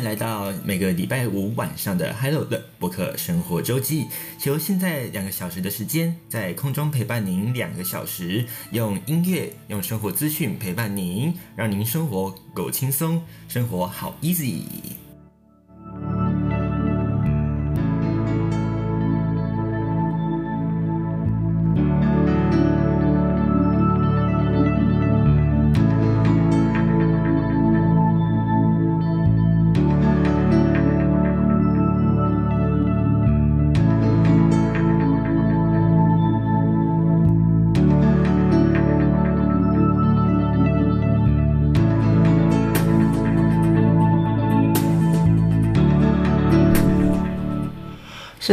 来到每个礼拜五晚上的 Hello 的博客生活周记。求现在两个小时的时间，在空中陪伴您两个小时，用音乐、用生活资讯陪伴您，让您生活够轻松，生活好 easy。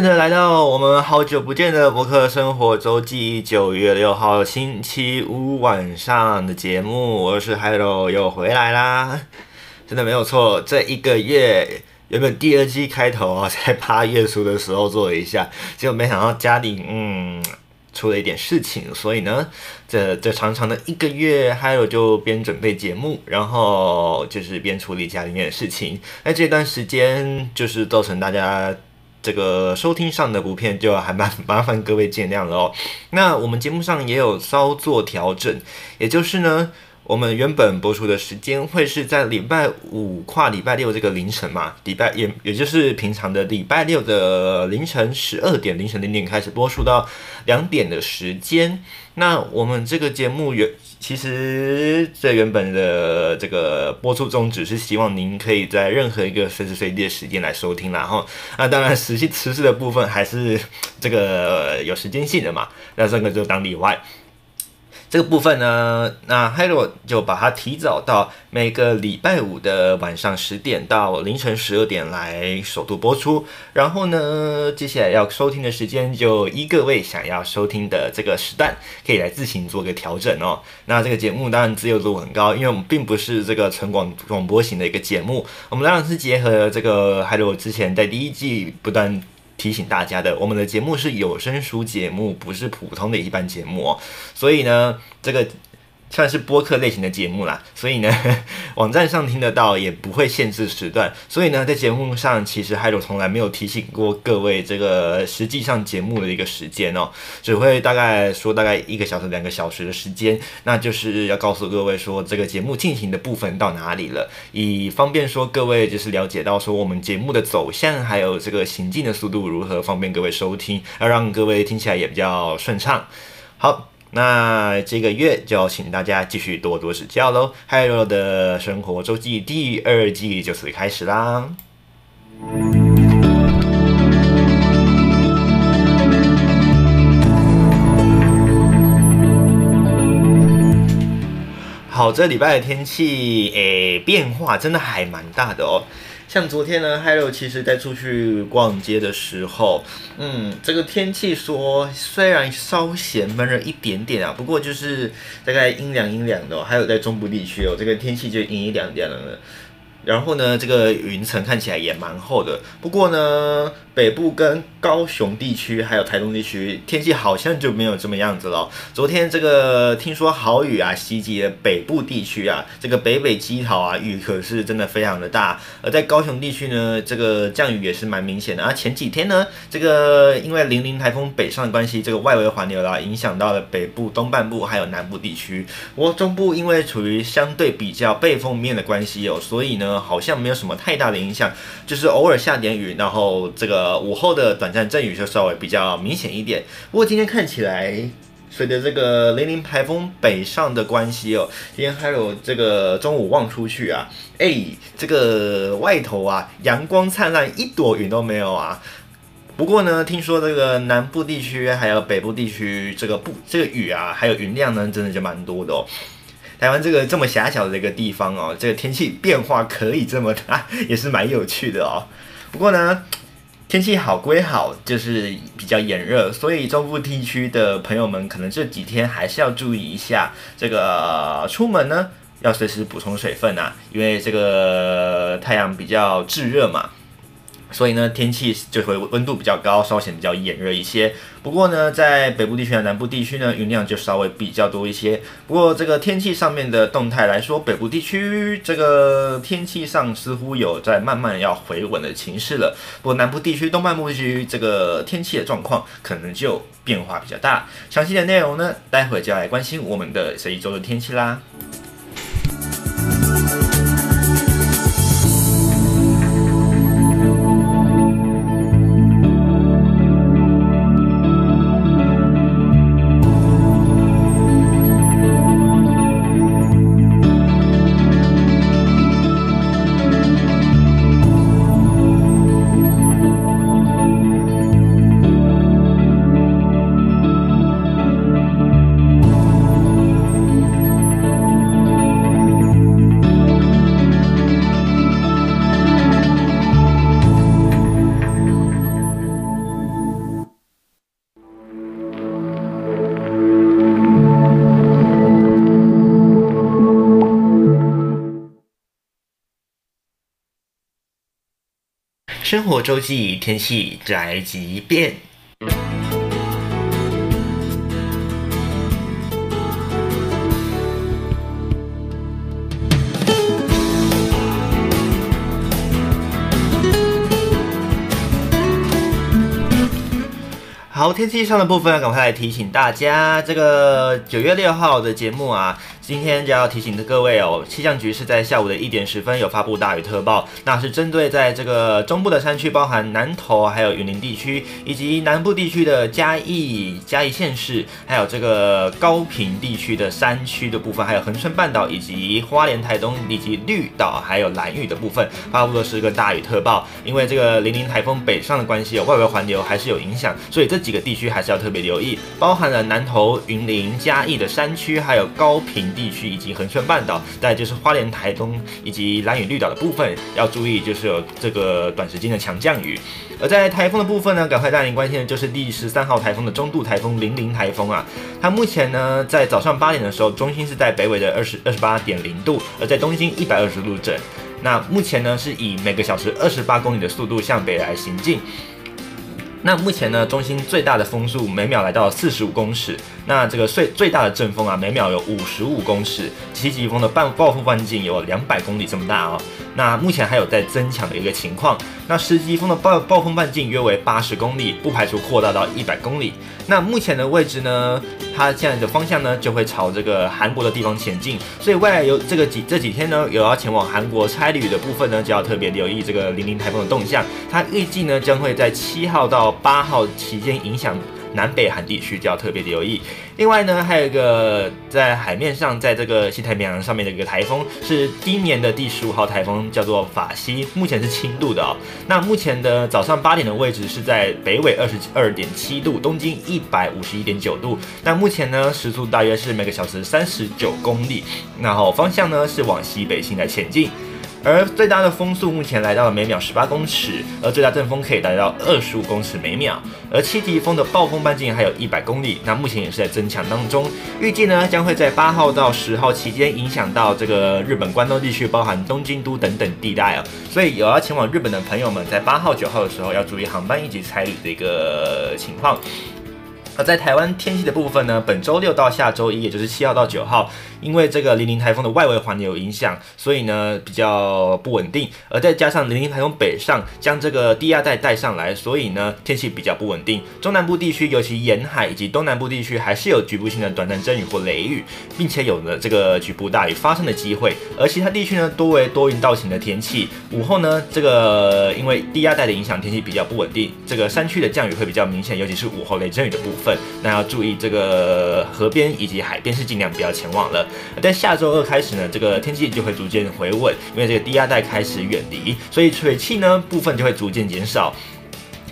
现在来到我们好久不见的博客生活周记，九月六号星期五晚上的节目，我是 Hello 又回来啦，真的没有错，这一个月原本第二季开头啊，在八月初的时候做了一下，结果没想到家里嗯出了一点事情，所以呢，这这长长的一个月，Hello 就边准备节目，然后就是边处理家里面的事情，那这段时间就是造成大家。这个收听上的不便就还蛮麻烦各位见谅了哦。那我们节目上也有稍作调整，也就是呢，我们原本播出的时间会是在礼拜五跨礼拜六这个凌晨嘛，礼拜也也就是平常的礼拜六的凌晨十二点凌晨零点开始播出到两点的时间。那我们这个节目原其实在原本的这个播出中，只是希望您可以在任何一个随时随地的时间来收听，然后那当然实际实施的部分还是这个有时间性的嘛，那这个就当例外。这个部分呢，那海螺就把它提早到每个礼拜五的晚上十点到凌晨十二点来首度播出。然后呢，接下来要收听的时间就依各位想要收听的这个时段，可以来自行做个调整哦。那这个节目当然自由度很高，因为我们并不是这个纯广广播型的一个节目，我们当然是结合这个海螺之前在第一季不断。提醒大家的，我们的节目是有声书节目，不是普通的一般节目哦。所以呢，这个。算是播客类型的节目啦，所以呢，网站上听得到，也不会限制时段。所以呢，在节目上，其实 Hi 罗从来没有提醒过各位这个实际上节目的一个时间哦，只会大概说大概一个小时、两个小时的时间，那就是要告诉各位说这个节目进行的部分到哪里了，以方便说各位就是了解到说我们节目的走向，还有这个行进的速度如何，方便各位收听，要让各位听起来也比较顺畅。好。那这个月就要请大家继续多多指教喽！Hello 的生活周记第二季就此开始啦。好，这礼拜的天气诶变化真的还蛮大的哦。像昨天呢，Hello 其实在出去逛街的时候，嗯，这个天气说虽然稍显闷热一点点啊，不过就是大概阴凉阴凉的，还有在中部地区哦，这个天气就阴阴凉凉的。然后呢，这个云层看起来也蛮厚的。不过呢，北部跟高雄地区还有台东地区天气好像就没有这么样子了。昨天这个听说豪雨啊袭击了北部地区啊，这个北北基桃啊雨可是真的非常的大。而在高雄地区呢，这个降雨也是蛮明显的。啊前几天呢，这个因为零零台风北上的关系，这个外围环流啦影响到了北部东半部还有南部地区。不过中部因为处于相对比较背风面的关系哦，所以呢。好像没有什么太大的影响，就是偶尔下点雨，然后这个午后的短暂阵雨就稍微比较明显一点。不过今天看起来，随着这个零零台风北上的关系哦，今天还有这个中午望出去啊，哎，这个外头啊阳光灿烂，一朵云都没有啊。不过呢，听说这个南部地区还有北部地区这个不这个雨啊，还有云量呢，真的就蛮多的哦。台湾这个这么狭小的一个地方哦，这个天气变化可以这么大，也是蛮有趣的哦。不过呢，天气好归好，就是比较炎热，所以中部地区的朋友们可能这几天还是要注意一下，这个出门呢要随时补充水分啊，因为这个太阳比较炙热嘛。所以呢，天气就会温度比较高，稍显比较炎热一些。不过呢，在北部地区和南部地区呢，云量就稍微比较多一些。不过这个天气上面的动态来说，北部地区这个天气上似乎有在慢慢要回稳的情势了。不过南部地区、东半部地区这个天气的状况可能就变化比较大。详细的内容呢，待会就要来关心我们的这一周的天气啦。周记，天气宅急便。好，天气上的部分，赶快来提醒大家，这个九月六号的节目啊。今天就要提醒的各位哦，气象局是在下午的一点十分有发布大雨特报，那是针对在这个中部的山区，包含南投还有云林地区，以及南部地区的嘉义、嘉义县市，还有这个高屏地区的山区的部分，还有恒春半岛以及花莲、台东以及绿岛，还有兰屿的部分，发布的是一个大雨特报。因为这个零零台风北上的关系，有外围环流还是有影响，所以这几个地区还是要特别留意，包含了南投、云林、嘉义的山区，还有高屏。地区以及恒春半岛，再就是花莲、台东以及兰屿绿岛的部分，要注意就是有这个短时间的强降雨。而在台风的部分呢，赶快带您关心的就是第十三号台风的中度台风零零台风啊，它目前呢在早上八点的时候，中心是在北纬的二十二十八点零度，而在东经一百二十度整。那目前呢是以每个小时二十八公里的速度向北来行进。那目前呢，中心最大的风速每秒来到四十五公尺。那这个最最大的阵风啊，每秒有五十五公尺。七级风的半暴风半径有两百公里这么大啊。那目前还有在增强的一个情况。那十级风的暴暴风半径约为八十公里，不排除扩大到一百公里。那目前的位置呢，它现在的方向呢，就会朝这个韩国的地方前进。所以未来有这个几这几天呢，有要前往韩国差旅的部分呢，就要特别留意这个零零台风的动向。它预计呢，将会在七号到八号期间影响南北韩地区，就要特别的留意。另外呢，还有一个在海面上，在这个西太平洋上面的一个台风，是今年的第十五号台风，叫做法西，目前是轻度的哦。那目前的早上八点的位置是在北纬二十二点七度，东经一百五十一点九度。那目前呢，时速大约是每个小时三十九公里，然后方向呢是往西北西来前进。而最大的风速目前来到了每秒十八公尺，而最大阵风可以达到二十五公尺每秒，而七级风的暴风半径还有一百公里，那目前也是在增强当中，预计呢将会在八号到十号期间影响到这个日本关东地区，包含东京都等等地带哦，所以有要前往日本的朋友们，在八号九号的时候要注意航班以及差旅的一个情况。而在台湾天气的部分呢，本周六到下周一，也就是七号到九号，因为这个零零台风的外围环流有影响，所以呢比较不稳定。而再加上零零台风北上，将这个低压带带上来，所以呢天气比较不稳定。中南部地区，尤其沿海以及东南部地区，还是有局部性的短暂阵雨或雷雨，并且有了这个局部大雨发生的机会。而其他地区呢，多为多云到晴的天气。午后呢，这个因为低压带的影响，天气比较不稳定，这个山区的降雨会比较明显，尤其是午后雷阵雨的部分。那要注意这个河边以及海边是尽量不要前往了。在下周二开始呢，这个天气就会逐渐回稳，因为这个低压带开始远离，所以水汽呢部分就会逐渐减少。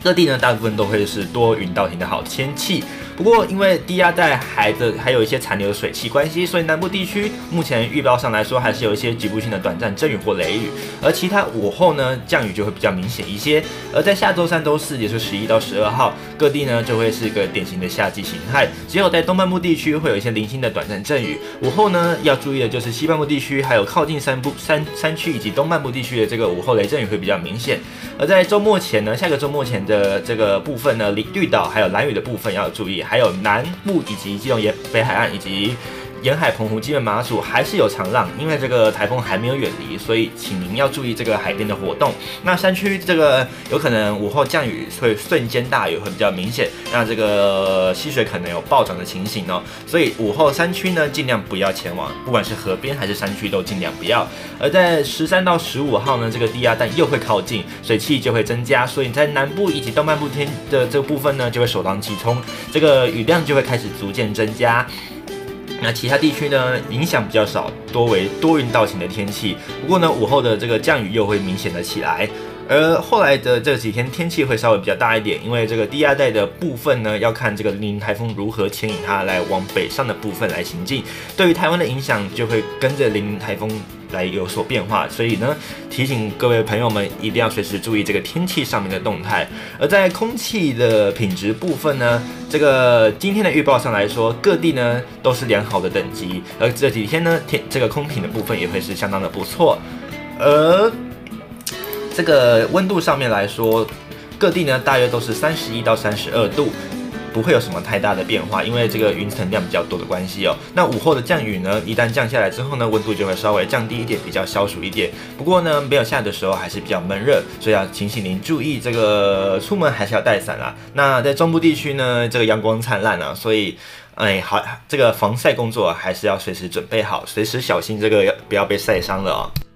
各地呢大部分都会是多云到晴的好天气。不过因为低压带还的还有一些残留水汽关系，所以南部地区目前预报上来说还是有一些局部性的短暂阵雨或雷雨，而其他午后呢降雨就会比较明显一些。而在下周三、周四，也就是十一到十二号，各地呢就会是一个典型的夏季形态，只有在东半部地区会有一些零星的短暂阵雨。午后呢要注意的就是西半部地区还有靠近山部山山区以及东半部地区的这个午后雷阵雨会比较明显。而在周末前呢，下个周末前的这个部分呢，绿绿岛还有蓝屿的部分要注意，还有南部以及基隆沿北海岸以及。沿海澎湖、基本马祖还是有长浪，因为这个台风还没有远离，所以请您要注意这个海边的活动。那山区这个有可能午后降雨，会瞬间大雨会比较明显，那这个溪水可能有暴涨的情形哦。所以午后山区呢，尽量不要前往，不管是河边还是山区都尽量不要。而在十三到十五号呢，这个低压带又会靠近，水汽就会增加，所以在南部以及东半部天的这个部分呢，就会首当其冲，这个雨量就会开始逐渐增加。那其他地区呢，影响比较少，多为多云到晴的天气。不过呢，午后的这个降雨又会明显的起来。而后来的这几天天气会稍微比较大一点，因为这个低压带的部分呢，要看这个林台风如何牵引它来往北上的部分来行进，对于台湾的影响就会跟着林台风。来有所变化，所以呢，提醒各位朋友们一定要随时注意这个天气上面的动态。而在空气的品质部分呢，这个今天的预报上来说，各地呢都是良好的等级，而这几天呢，天这个空品的部分也会是相当的不错。而这个温度上面来说，各地呢大约都是三十一到三十二度。不会有什么太大的变化，因为这个云层量比较多的关系哦。那午后的降雨呢，一旦降下来之后呢，温度就会稍微降低一点，比较消暑一点。不过呢，没有下的时候还是比较闷热，所以要提醒您注意这个出门还是要带伞啦。那在中部地区呢，这个阳光灿烂啊，所以哎好，这个防晒工作还是要随时准备好，随时小心这个不要被晒伤了哦。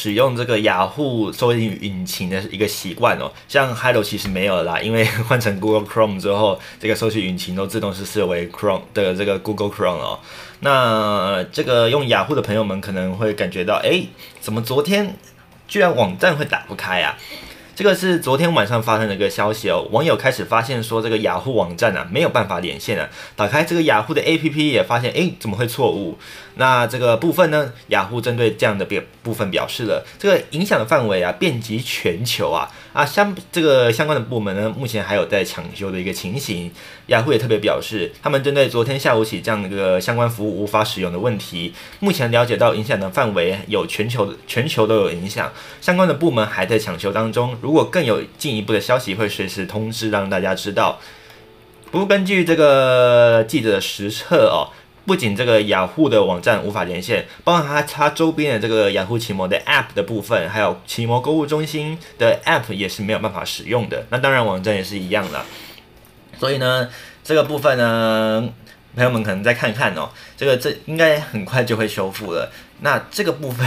使用这个雅虎搜索引擎的一个习惯哦？像 Hello 其实没有啦，因为换成 Google Chrome 之后，这个搜索引擎都自动是设为 Chrome 的这个 Google Chrome 哦。那这个用雅虎的朋友们可能会感觉到，哎，怎么昨天居然网站会打不开啊？这个是昨天晚上发生的一个消息哦，网友开始发现说这个雅虎网站啊没有办法连线啊，打开这个雅虎的 APP 也发现，哎，怎么会错误？那这个部分呢，雅虎针对这样的表部分表示了，这个影响的范围啊遍及全球啊啊相这个相关的部门呢，目前还有在抢修的一个情形。雅虎也特别表示，他们针对昨天下午起这样的一个相关服务无法使用的问题，目前了解到影响的范围有全球全球都有影响，相关的部门还在抢修当中。如果更有进一步的消息，会随时通知让大家知道。不过根据这个记者的实测哦。不仅这个雅虎的网站无法连线，包括它它周边的这个雅虎奇摩的 App 的部分，还有奇摩购物中心的 App 也是没有办法使用的。那当然网站也是一样的。所以呢，这个部分呢，朋友们可能再看看哦，这个这应该很快就会修复了。那这个部分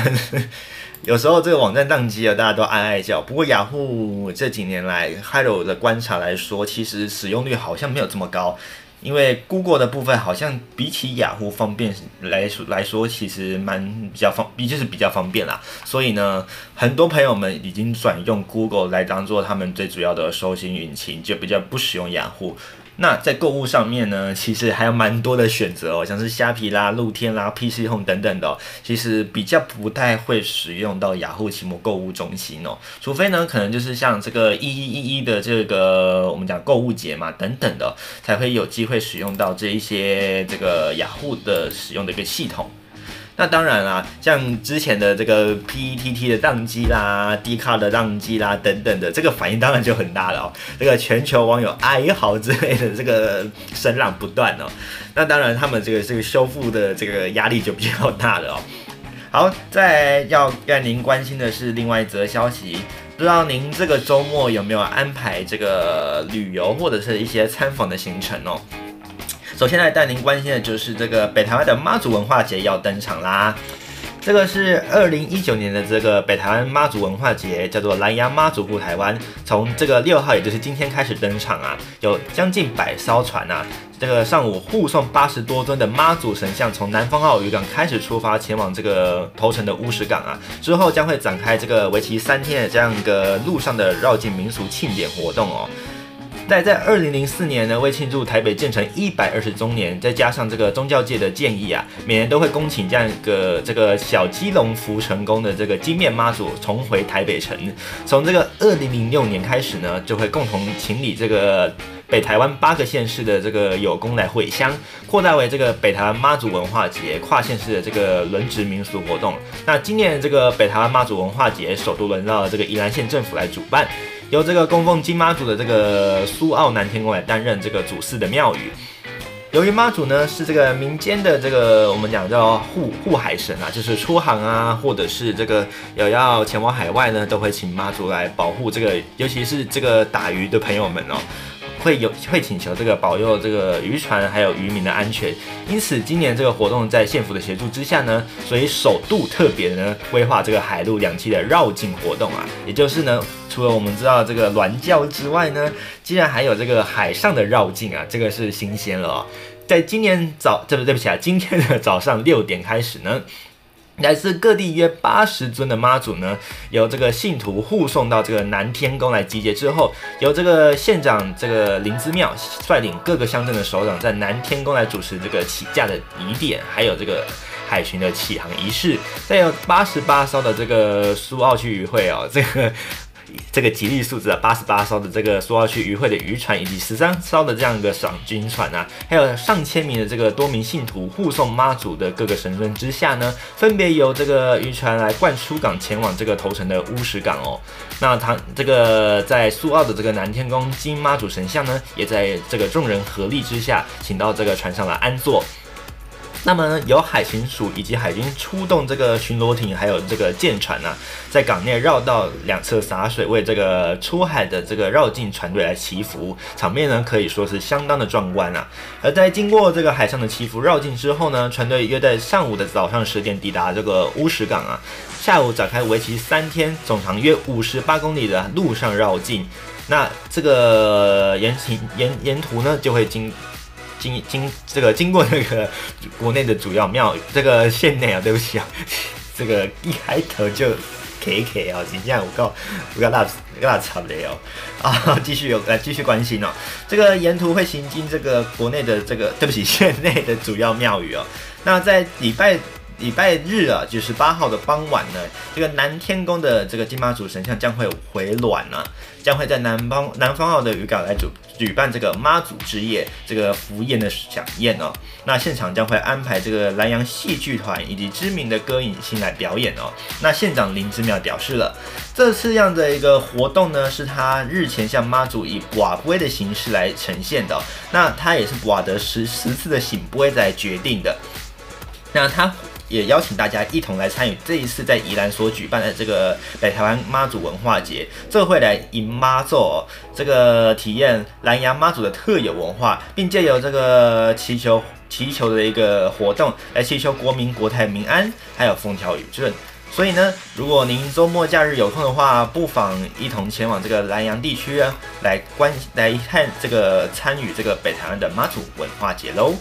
有时候这个网站宕机了，大家都哀哀叫。不过雅虎这几年来 h e l o 的观察来说，其实使用率好像没有这么高。因为 Google 的部分好像比起雅虎方便来说来说，其实蛮比较方，就是比较方便啦。所以呢，很多朋友们已经转用 Google 来当做他们最主要的搜寻引擎，就比较不使用雅虎。那在购物上面呢，其实还有蛮多的选择哦，像是虾皮啦、露天啦、PC Home 等等的，其实比较不太会使用到雅虎奇摩购物中心哦，除非呢，可能就是像这个一一一一的这个我们讲购物节嘛等等的，才会有机会使用到这一些这个雅虎的使用的一个系统。那当然啦，像之前的这个 PTT 的宕机啦、d 卡的宕机啦等等的，这个反应当然就很大了哦。这个全球网友哀嚎之类的这个声浪不断哦。那当然，他们这个这个修复的这个压力就比较大了哦。好，再要让您关心的是另外一则消息，不知道您这个周末有没有安排这个旅游或者是一些参访的行程哦？首先来带您关心的就是这个北台湾的妈祖文化节要登场啦。这个是二零一九年的这个北台湾妈祖文化节，叫做蓝牙妈祖护台湾，从这个六号，也就是今天开始登场啊，有将近百艘船啊，这个上午护送八十多尊的妈祖神像从南方澳渔港开始出发，前往这个头城的乌石港啊，之后将会展开这个为期三天的这样一个路上的绕境民俗庆典活动哦。在在二零零四年呢，为庆祝台北建成一百二十周年，再加上这个宗教界的建议啊，每年都会恭请这样一个这个小基隆福成宫的这个金面妈祖重回台北城。从这个二零零六年开始呢，就会共同请礼这个北台湾八个县市的这个有功来回乡，扩大为这个北台湾妈祖文化节跨县市的这个轮值民俗活动。那今年这个北台湾妈祖文化节首度轮到了这个宜兰县政府来主办。由这个供奉金妈祖的这个苏澳南天宫来担任这个主祀的庙宇。由于妈祖呢是这个民间的这个我们讲叫护护海神啊，就是出航啊，或者是这个有要前往海外呢，都会请妈祖来保护这个，尤其是这个打鱼的朋友们哦。会有会请求这个保佑这个渔船还有渔民的安全，因此今年这个活动在县府的协助之下呢，所以首度特别呢规划这个海陆两栖的绕境活动啊，也就是呢，除了我们知道这个銮轿之外呢，竟然还有这个海上的绕境啊，这个是新鲜了哦。在今年早，对不对不起啊，今天的早上六点开始呢。来自各地约八十尊的妈祖呢，由这个信徒护送到这个南天宫来集结之后，由这个县长这个林之妙率领各个乡镇的首长在南天宫来主持这个起驾的仪典，还有这个海巡的启航仪式，再有八十八艘的这个苏澳区渔会哦，这个。这个吉利数字啊，八十八艘的这个苏澳区渔会的渔船，以及十三艘的这样一个赏鲸船啊，还有上千名的这个多名信徒护送妈祖的各个神尊之下呢，分别由这个渔船来灌出港，前往这个头城的乌石港哦。那他这个在苏澳的这个南天宫金妈祖神像呢，也在这个众人合力之下，请到这个船上来安坐。那么呢，由海巡署以及海军出动这个巡逻艇，还有这个舰船啊，在港内绕道两侧洒水，为这个出海的这个绕境船队来祈福，场面呢可以说是相当的壮观啊。而在经过这个海上的祈福绕境之后呢，船队约在上午的早上十点抵达这个乌石港啊，下午展开为期三天、总长约五十八公里的陆上绕境。那这个沿行沿沿途呢，就会经。经经这个经过这个国内的主要庙宇，这个县内啊，对不起啊，这个一开头就 K K 啊，今天我告我告大我告差不多哦 啊，继续有来继续关心哦，这个沿途会行经这个国内的这个对不起 县内的主要庙宇哦，那在礼拜。礼拜日啊，就是八号的傍晚呢，这个南天宫的这个金妈祖神像将会回暖啊，将会在南方南方澳的渔港来主举办这个妈祖之夜这个福宴的饗宴哦。那现场将会安排这个南洋戏剧团以及知名的歌影星来表演哦。那县长林之妙表示了，这次样的一个活动呢，是他日前向妈祖以跋杯的形式来呈现的。那他也是寡得十十次的圣杯来决定的。那他。也邀请大家一同来参与这一次在宜兰所举办的这个北台湾妈祖文化节，这会来迎妈祖，这个体验南洋妈祖的特有文化，并借由这个祈求祈求的一个活动来祈求国民国泰民安，还有风调雨顺。所以呢，如果您周末假日有空的话，不妨一同前往这个南洋地区啊，来观来看这个参与这个北台湾的妈祖文化节喽。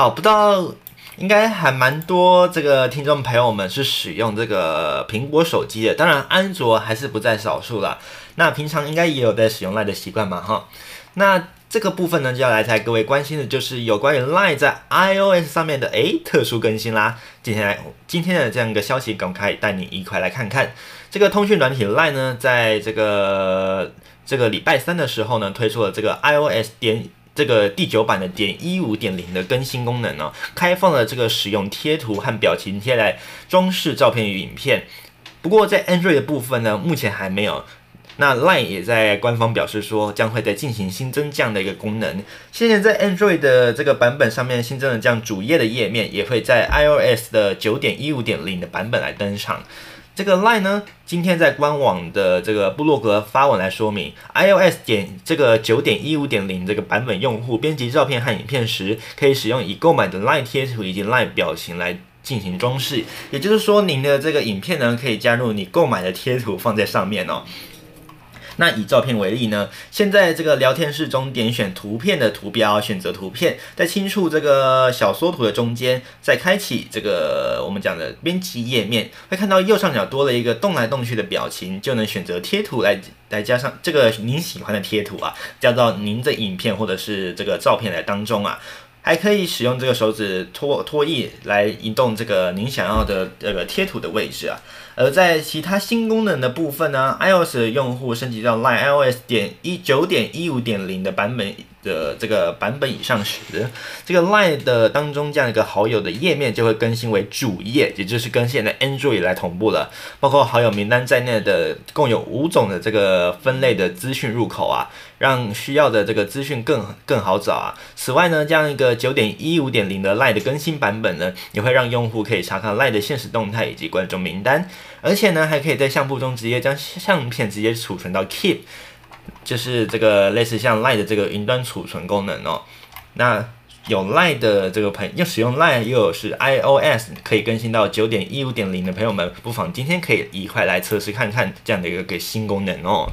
好，不知道应该还蛮多这个听众朋友们是使用这个苹果手机的，当然安卓还是不在少数啦。那平常应该也有在使用 LINE 的习惯嘛，哈。那这个部分呢，就要来猜各位关心的，就是有关于 LINE 在 iOS 上面的诶特殊更新啦。接下来今天的这样一个消息，赶快带你一块来看看这个通讯软体 LINE 呢，在这个这个礼拜三的时候呢，推出了这个 iOS 点这个第九版的点一五点零的更新功能哦，开放了这个使用贴图和表情贴来装饰照片与影片。不过在 Android 的部分呢，目前还没有。那 Line 也在官方表示说，将会再进行新增这样的一个功能。现在在 Android 的这个版本上面新增了这样主页的页面，也会在 iOS 的九点一五点零的版本来登场。这个 Line 呢，今天在官网的这个部落格发文来说明，iOS 点这个九点一五点零这个版本用户编辑照片和影片时，可以使用已购买的 Line 贴图以及 Line 表情来进行装饰。也就是说，您的这个影片呢，可以加入你购买的贴图放在上面哦。那以照片为例呢，现在这个聊天室中点选图片的图标，选择图片，在轻触这个小缩图的中间，再开启这个我们讲的编辑页面，会看到右上角多了一个动来动去的表情，就能选择贴图来来加上这个您喜欢的贴图啊，加到您的影片或者是这个照片来当中啊。还可以使用这个手指拖拖曳来移动这个您想要的这个贴图的位置啊。而在其他新功能的部分呢，iOS 的用户升级到 Line iOS 点一九点一五点零的版本的这个版本以上时，这个 Line 的当中这样一个好友的页面就会更新为主页，也就是跟现在 Android 来同步了。包括好友名单在内的共有五种的这个分类的资讯入口啊，让需要的这个资讯更更好找啊。此外呢，这样一个九点一五点零的 Line 的更新版本呢，也会让用户可以查看 Line 的现实动态以及观众名单。而且呢，还可以在相簿中直接将相片直接储存到 Keep，就是这个类似像 Line 的这个云端储存功能哦。那有 Line 的这个朋友，要使用 Line 又是 iOS 可以更新到九点一五点零的朋友们，不妨今天可以一块来测试看看这样的一个新功能哦。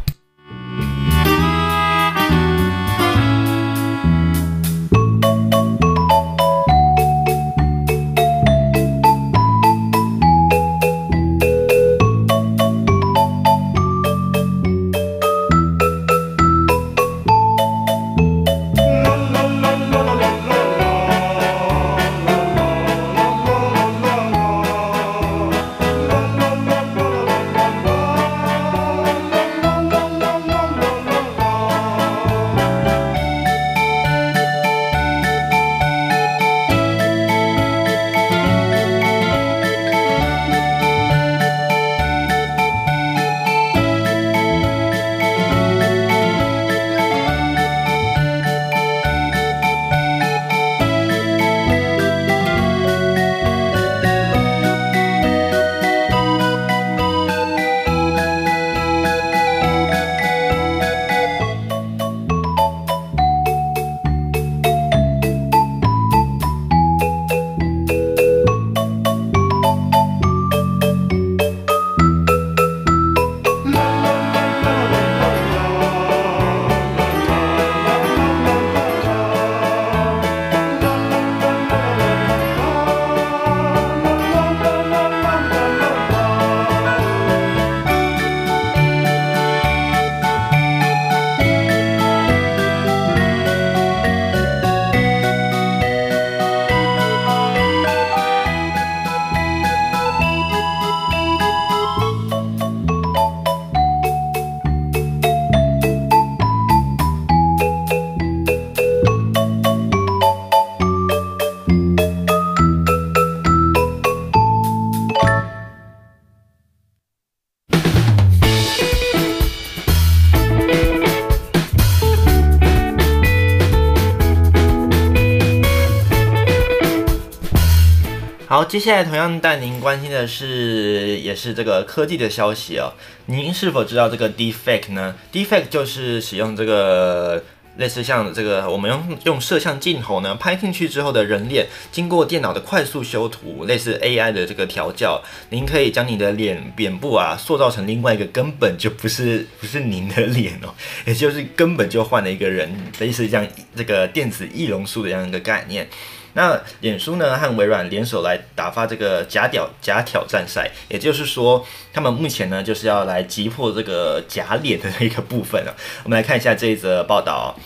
接下来同样带您关心的是，也是这个科技的消息哦。您是否知道这个 defect 呢 defect 就是使用这个类似像这个我们用用摄像镜头呢拍进去之后的人脸，经过电脑的快速修图，类似 AI 的这个调教，您可以将你的脸脸部啊塑造成另外一个根本就不是不是您的脸哦，也就是根本就换了一个人，类似像这个电子易容术的这样一个概念。那脸书呢和微软联手来打发这个假屌假挑战赛，也就是说，他们目前呢就是要来击破这个假脸的一个部分了。我们来看一下这一则报道。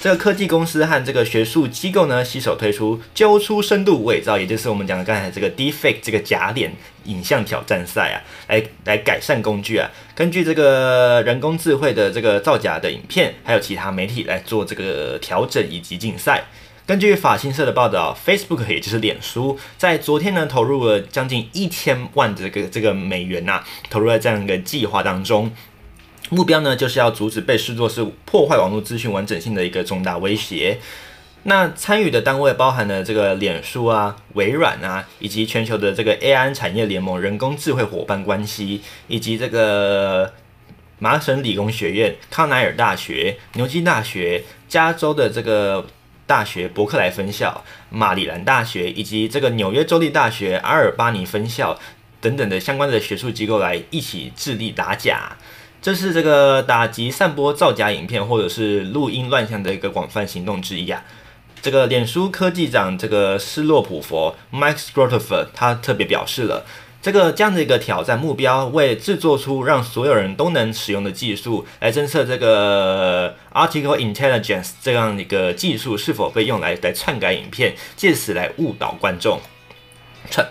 这个科技公司和这个学术机构呢，携手推出“揪出深度伪造”，也就是我们讲的刚才这个 Deepfake 这个假脸影像挑战赛啊，来来改善工具啊。根据这个人工智慧的这个造假的影片，还有其他媒体来做这个调整以及竞赛。根据法新社的报道，Facebook 也就是脸书，在昨天呢投入了将近一千万的这个这个美元呐、投入在这样一个计划当中。目标呢，就是要阻止被视作是破坏网络资讯完整性的一个重大威胁。那参与的单位包含了这个脸书啊、微软啊，以及全球的这个 AI 产业联盟、人工智慧伙伴关系，以及这个麻省理工学院、康奈尔大学、牛津大学、加州的这个大学伯克莱分校、马里兰大学，以及这个纽约州立大学阿尔巴尼分校等等的相关的学术机构来一起致力打假。这是这个打击散播造假影片或者是录音乱象的一个广泛行动之一啊。这个脸书科技长这个斯洛普佛 Mike Scrotofer 他特别表示了，这个这样的一个挑战目标为制作出让所有人都能使用的技术来侦测这个 Article Intelligence 这样一个技术是否被用来来篡改影片，借此来误导观众。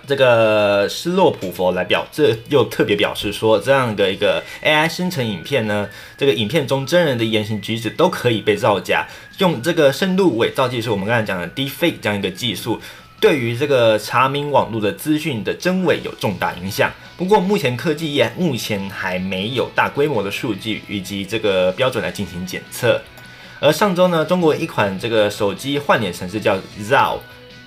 这个斯洛普佛来表，这又特别表示说，这样的一个 AI 生成影片呢，这个影片中真人的言行举止都可以被造假。用这个深度伪造技术，我们刚才讲的 Deepfake 这样一个技术，对于这个查明网络的资讯的真伪有重大影响。不过，目前科技业目前还没有大规模的数据以及这个标准来进行检测。而上周呢，中国一款这个手机换脸程式叫 Zao。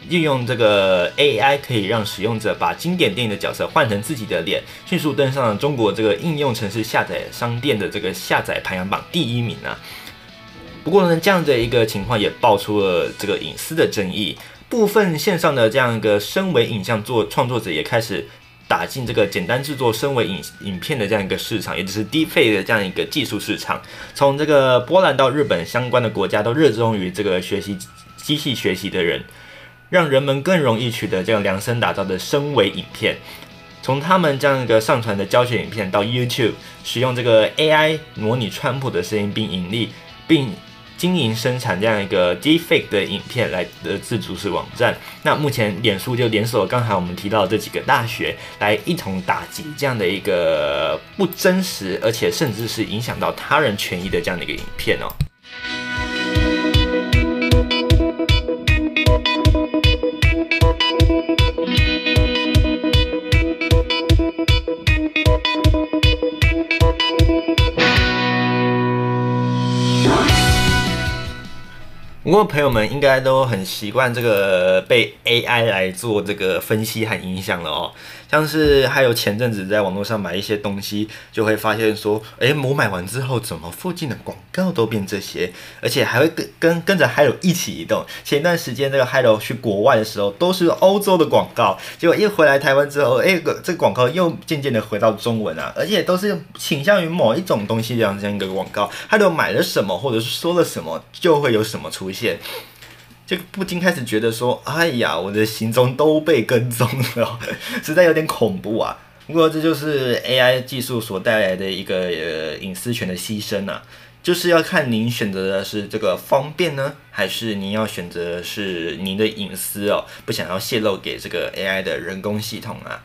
运用这个 AI 可以让使用者把经典电影的角色换成自己的脸，迅速登上了中国这个应用程式下载商店的这个下载排行榜第一名啊。不过呢，这样的一个情况也爆出了这个隐私的争议，部分线上的这样一个深伪影像作创作者也开始打进这个简单制作深伪影影片的这样一个市场，也就是低配的这样一个技术市场。从这个波兰到日本，相关的国家都热衷于这个学习机器学习的人。让人们更容易取得这样量身打造的深伪影片，从他们这样一个上传的教学影片到 YouTube，使用这个 AI 模拟川普的声音并盈利，并经营生产这样一个 d f a k e 的影片来的自主式网站。那目前脸书就联手刚才我们提到的这几个大学，来一同打击这样的一个不真实，而且甚至是影响到他人权益的这样的一个影片哦。不过朋友们应该都很习惯这个被 AI 来做这个分析和影响了哦。像是还有前阵子在网络上买一些东西，就会发现说，诶，我买完之后怎么附近的广告都变这些，而且还会跟跟跟着 Hello 一起移动。前段时间这个 Hello 去国外的时候都是欧洲的广告，结果一回来台湾之后，诶，这个广告又渐渐的回到中文啊，而且都是倾向于某一种东西这样这样一个广告，Hello 买了什么或者是说了什么就会有什么出现。就不禁开始觉得说，哎呀，我的行踪都被跟踪了，实在有点恐怖啊。不过这就是 AI 技术所带来的一个呃隐私权的牺牲啊，就是要看您选择的是这个方便呢，还是您要选择是您的隐私哦，不想要泄露给这个 AI 的人工系统啊。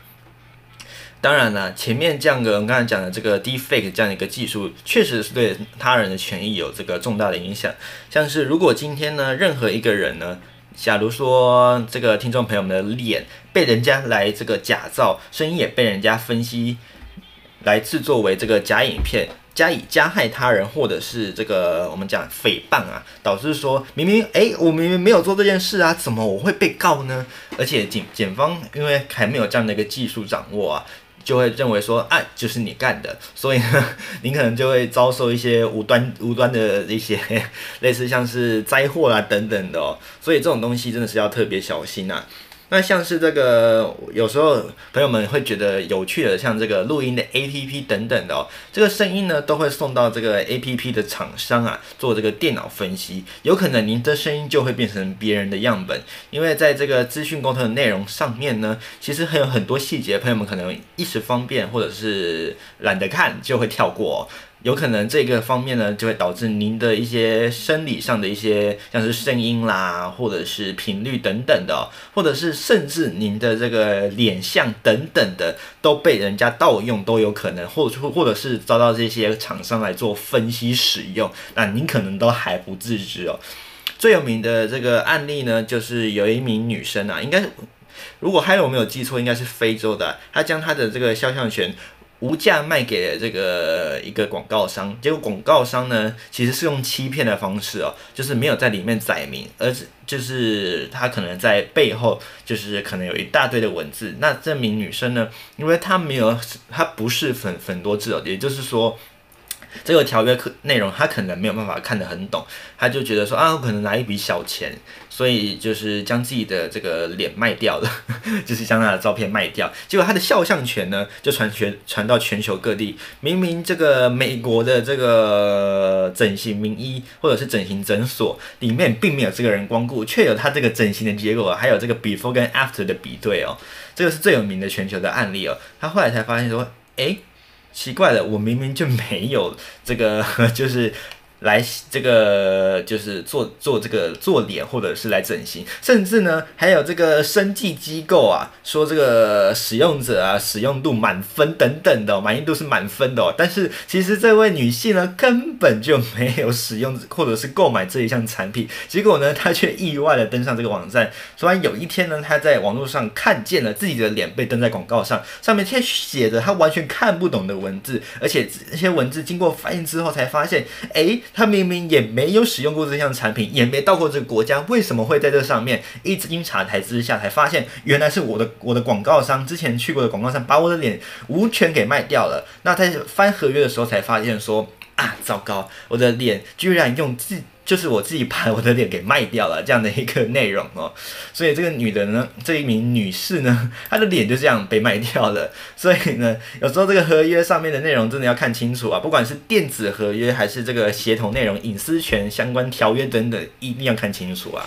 当然了，前面这样个我刚才讲的这个 Deepfake 这样的一个技术，确实是对他人的权益有这个重大的影响。像是如果今天呢，任何一个人呢，假如说这个听众朋友们的脸被人家来这个假造，声音也被人家分析来制作为这个假影片，加以加害他人，或者是这个我们讲诽谤啊，导致说明明诶，我明明没有做这件事啊，怎么我会被告呢？而且检检方因为还没有这样的一个技术掌握啊。就会认为说，啊，就是你干的，所以呢，你可能就会遭受一些无端无端的一些 类似像是灾祸啊等等的哦。所以这种东西真的是要特别小心啊。那像是这个，有时候朋友们会觉得有趣的，像这个录音的 APP 等等的哦，这个声音呢都会送到这个 APP 的厂商啊做这个电脑分析，有可能您的声音就会变成别人的样本，因为在这个资讯沟通的内容上面呢，其实还有很多细节，朋友们可能一时方便或者是懒得看就会跳过。有可能这个方面呢，就会导致您的一些生理上的一些，像是声音啦，或者是频率等等的，或者是甚至您的这个脸相等等的，都被人家盗用都有可能，或者或者是遭到这些厂商来做分析使用，那您可能都还不自知哦。最有名的这个案例呢，就是有一名女生啊，应该如果还有没有记错，应该是非洲的，她将她的这个肖像权。无价卖给了这个一个广告商，结果广告商呢，其实是用欺骗的方式哦，就是没有在里面载明，而是就是他可能在背后就是可能有一大堆的文字。那这名女生呢，因为她没有，她不是粉粉多字哦，也就是说。这个条约可内容，他可能没有办法看得很懂，他就觉得说啊，我可能拿一笔小钱，所以就是将自己的这个脸卖掉了，就是将他的照片卖掉。结果他的肖像权呢，就传全传到全球各地。明明这个美国的这个整形名医或者是整形诊所里面并没有这个人光顾，却有他这个整形的结果，还有这个 before 跟 after 的比对哦。这个是最有名的全球的案例哦。他后来才发现说，诶。奇怪了，我明明就没有这个，就是。来这个就是做做这个做脸，或者是来整形，甚至呢还有这个生技机构啊，说这个使用者啊使用度满分等等的，满意度是满分的哦。但是其实这位女性呢根本就没有使用或者是购买这一项产品，结果呢她却意外的登上这个网站。突然有一天呢，她在网络上看见了自己的脸被登在广告上，上面却写着她完全看不懂的文字，而且这些文字经过翻译之后才发现，诶。他明明也没有使用过这项产品，也没到过这个国家，为什么会在这上面？一直经查台之下，才发现原来是我的我的广告商之前去过的广告商把我的脸无权给卖掉了。那在翻合约的时候才发现说啊，糟糕，我的脸居然用自。就是我自己把我的脸给卖掉了，这样的一个内容哦，所以这个女的呢，这一名女士呢，她的脸就这样被卖掉了。所以呢，有时候这个合约上面的内容真的要看清楚啊，不管是电子合约还是这个协同内容、隐私权相关条约等等，一定要看清楚啊。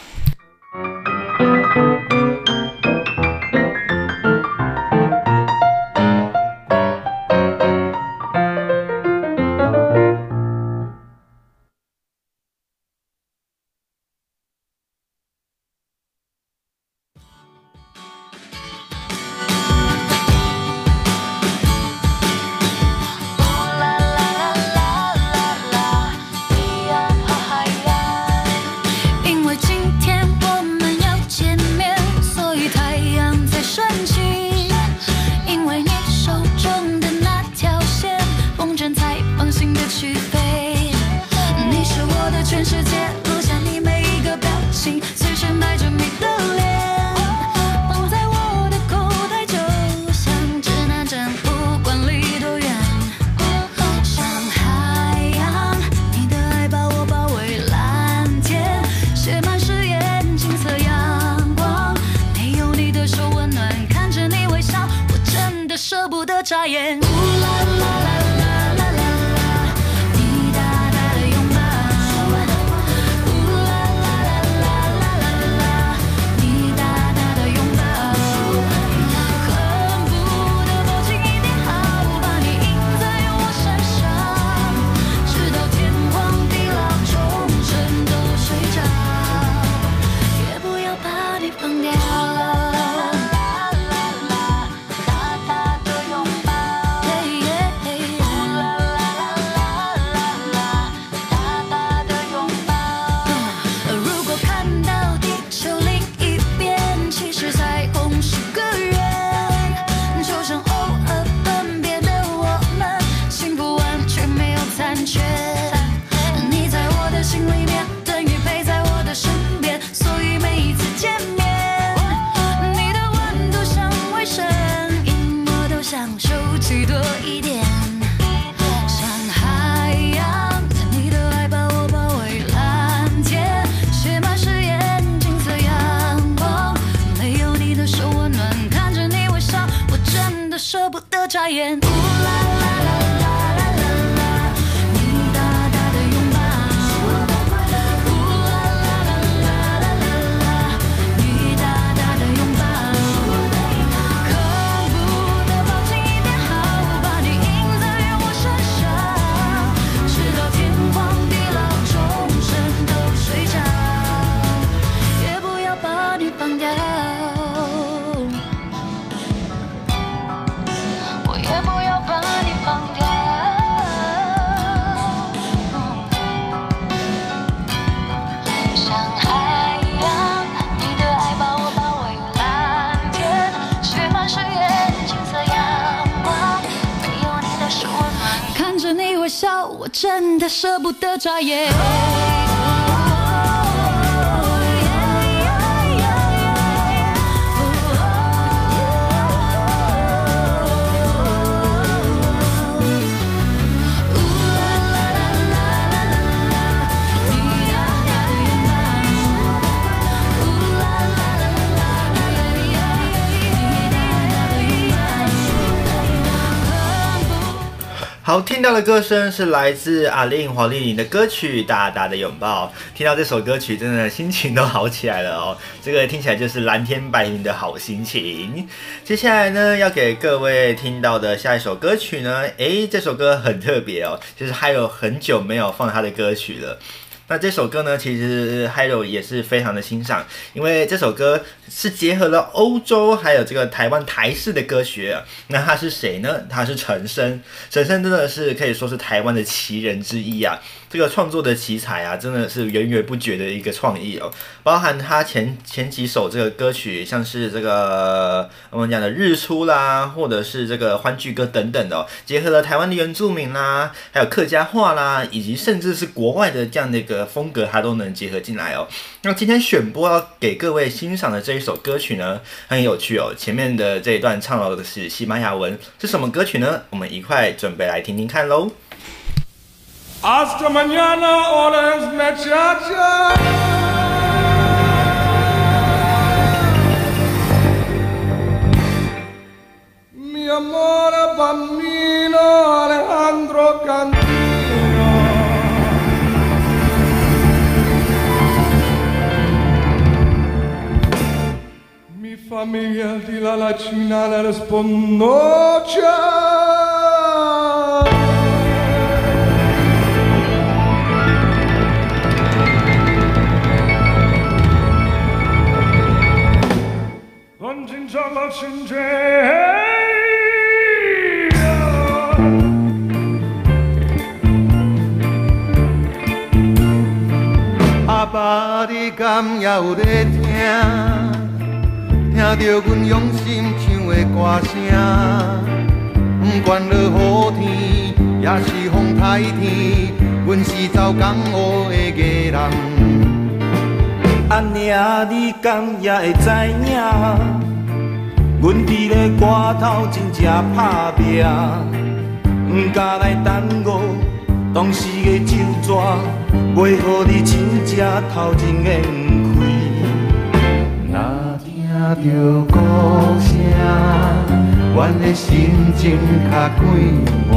心里面真的舍不得眨眼。好，听到的歌声是来自阿令黄丽玲的歌曲《大大的拥抱》。听到这首歌曲，真的心情都好起来了哦。这个听起来就是蓝天白云的好心情。接下来呢，要给各位听到的下一首歌曲呢，诶，这首歌很特别哦，就是还有很久没有放他的歌曲了。那这首歌呢，其实 Hiro 也是非常的欣赏，因为这首歌是结合了欧洲还有这个台湾台式的歌曲。那他是谁呢？他是陈升，陈升真的是可以说是台湾的奇人之一啊。这个创作的奇才啊，真的是源源不绝的一个创意哦。包含他前前几首这个歌曲，像是这个我们讲的《日出》啦，或者是这个《欢聚歌》等等的哦，结合了台湾的原住民啦，还有客家话啦，以及甚至是国外的这样的一个风格，它都能结合进来哦。那今天选播要给各位欣赏的这一首歌曲呢，很有趣哦。前面的这一段唱到的是西班牙文，是什么歌曲呢？我们一块准备来听听看喽。Hasta mañana, horas Mi amore bambino Alejandro Cantino. Mi famiglia di la latina le respondo. ciao. 阿爸，你敢也有在听？听着阮用心唱的歌声，不管落雨天，也是风台天，阮是走江湖的艺人。阿娘，你敢也会知影？阮伫咧歌头真正打拼，不敢来耽误当时的酒桌，袂予你真正头前烟开。若听着歌声，阮的心情较快活，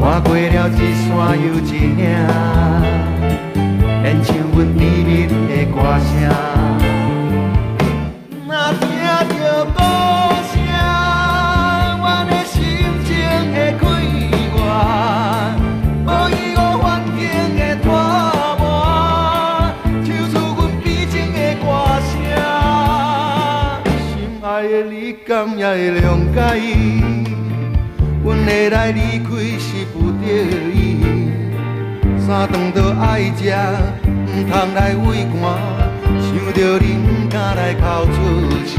换过了一山又一岭，连唱阮甜蜜的歌声。会来离开是不得已。三顿都爱食，毋通来畏寒，想着你毋敢来哭出声。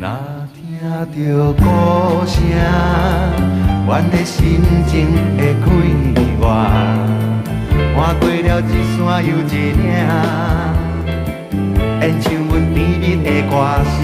若听着歌声，阮的心情会快活，换过了一山又一岭。演唱阮甜蜜的歌声，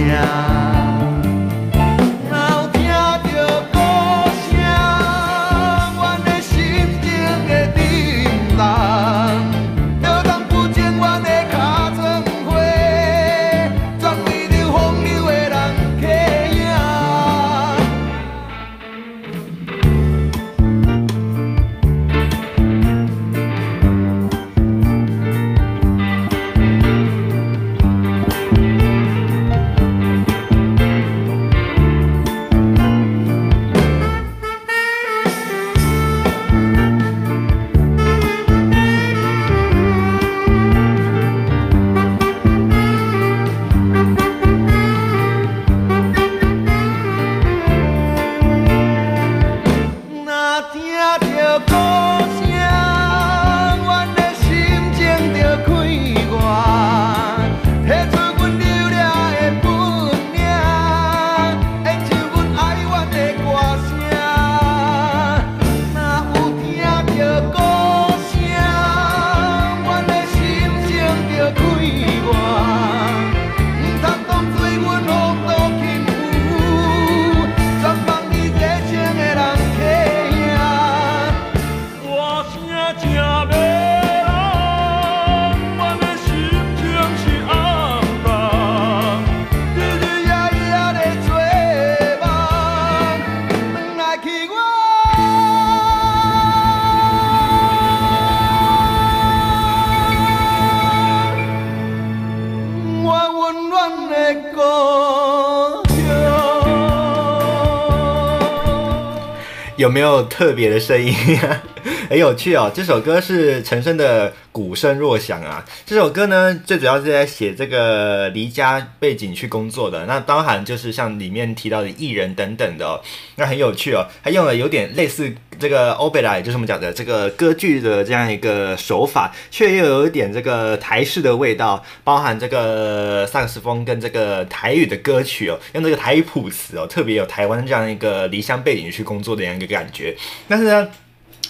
有没有特别的声音啊？很有趣哦。这首歌是陈升的《鼓声若响》啊。这首歌呢，最主要是在写这个离家背景去工作的。那当然就是像里面提到的艺人等等的哦。那很有趣哦，他用了有点类似这个欧贝拉，也就是我们讲的这个歌剧的这样一个手法，却又有一点这个台式的味道，包含这个萨克斯风跟这个台语的歌曲哦，用这个台语谱词哦，特别有台湾这样一个离乡背景去工作的这样一个感觉，但是呢，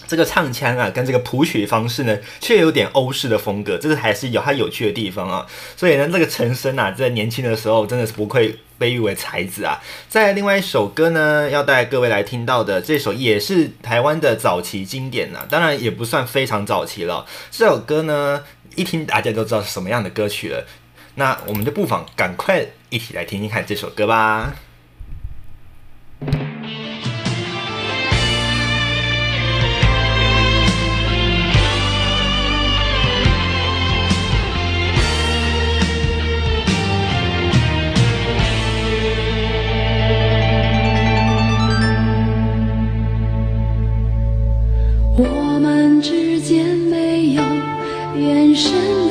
这个唱腔啊，跟这个谱曲方式呢，却有点欧式的风格，这是还是有它有趣的地方啊。所以呢，这个陈升啊，在年轻的时候真的是不愧被誉为才子啊。在另外一首歌呢，要带各位来听到的这首也是台湾的早期经典呐、啊，当然也不算非常早期了。这首歌呢，一听大家都知道是什么样的歌曲了。那我们就不妨赶快一起来听听看这首歌吧。眼神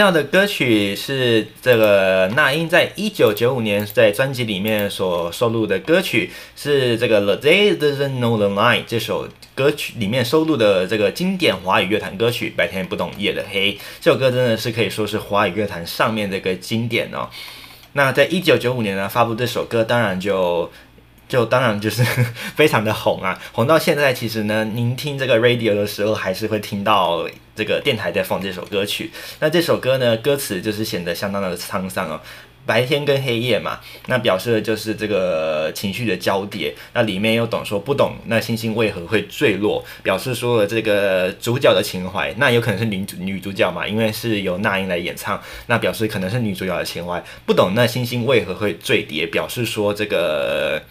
到的歌曲是这个那英在一九九五年在专辑里面所收录的歌曲，是这个《The Day Doesn't Know the Night》这首歌曲里面收录的这个经典华语乐坛歌曲《白天不懂夜的黑》。这首歌真的是可以说是华语乐坛上面的一个经典哦。那在一九九五年呢，发布这首歌，当然就。就当然就是非常的红啊，红到现在，其实呢，您听这个 radio 的时候，还是会听到这个电台在放这首歌曲。那这首歌呢，歌词就是显得相当的沧桑哦，白天跟黑夜嘛，那表示的就是这个情绪的交叠。那里面又懂说不懂，那星星为何会坠落？表示说了这个主角的情怀，那有可能是女主女主角嘛，因为是由那英来演唱，那表示可能是女主角的情怀。不懂那星星为何会坠跌，表示说这个。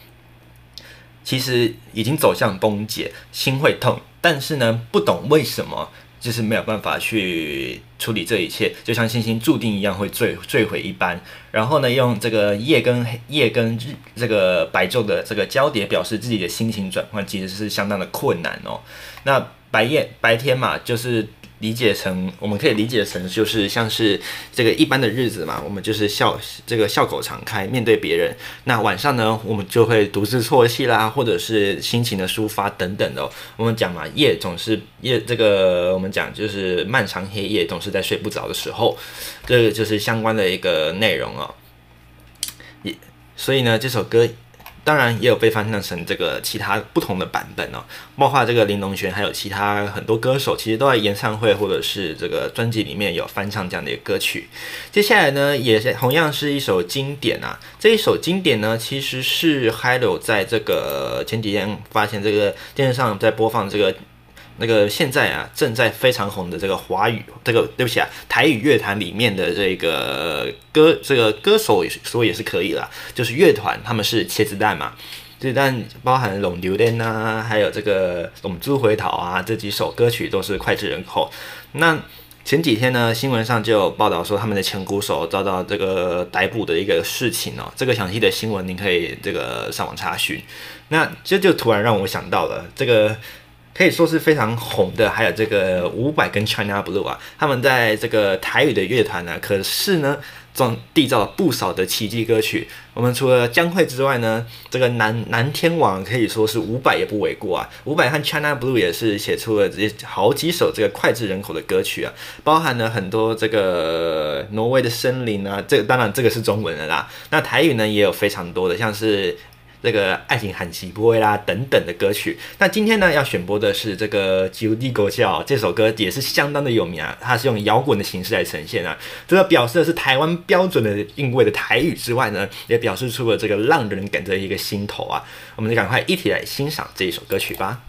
其实已经走向崩解，心会痛，但是呢，不懂为什么，就是没有办法去处理这一切，就像星星注定一样会坠坠毁一般。然后呢，用这个夜跟黑夜跟日这个白昼的这个交叠，表示自己的心情转换，其实是相当的困难哦。那白夜白天嘛，就是。理解成，我们可以理解成就是像是这个一般的日子嘛，我们就是笑这个笑口常开面对别人。那晚上呢，我们就会独自啜泣啦，或者是心情的抒发等等的。我们讲嘛，夜总是夜，这个我们讲就是漫长黑夜，总是在睡不着的时候，这个就是相关的一个内容哦。也所以呢，这首歌。当然也有被翻唱成这个其他不同的版本哦，包括这个林隆璇，还有其他很多歌手，其实都在演唱会或者是这个专辑里面有翻唱这样的一个歌曲。接下来呢，也是同样是一首经典啊，这一首经典呢，其实是 Hello 在这个前几天发现这个电视上在播放这个。那个现在啊，正在非常红的这个华语，这个对不起啊，台语乐坛里面的这个歌，这个歌手也说也是可以啦，就是乐团，他们是茄子蛋嘛，茄子蛋包含《龙榴莲》呐，还有这个《龙珠回头》啊，这几首歌曲都是脍炙人口。那前几天呢，新闻上就有报道说他们的前鼓手遭到这个逮捕的一个事情哦，这个详细的新闻您可以这个上网查询。那这就突然让我想到了这个。可以说是非常红的，还有这个伍佰跟 China Blue 啊，他们在这个台语的乐团呢，可是呢，创缔造了不少的奇迹歌曲。我们除了江蕙之外呢，这个南南天王可以说是伍佰也不为过啊。伍佰和 China Blue 也是写出了这好几首这个脍炙人口的歌曲啊，包含了很多这个挪威的森林啊，这当然这个是中文的啦。那台语呢也有非常多的，像是。这个爱情很奇怪啦等等的歌曲，那今天呢要选播的是这个《九地狗叫》这首歌，也是相当的有名啊。它是用摇滚的形式来呈现啊，除了表示的是台湾标准的韵味的台语之外呢，也表示出了这个让人感觉一个心头啊。我们就赶快一起来欣赏这一首歌曲吧。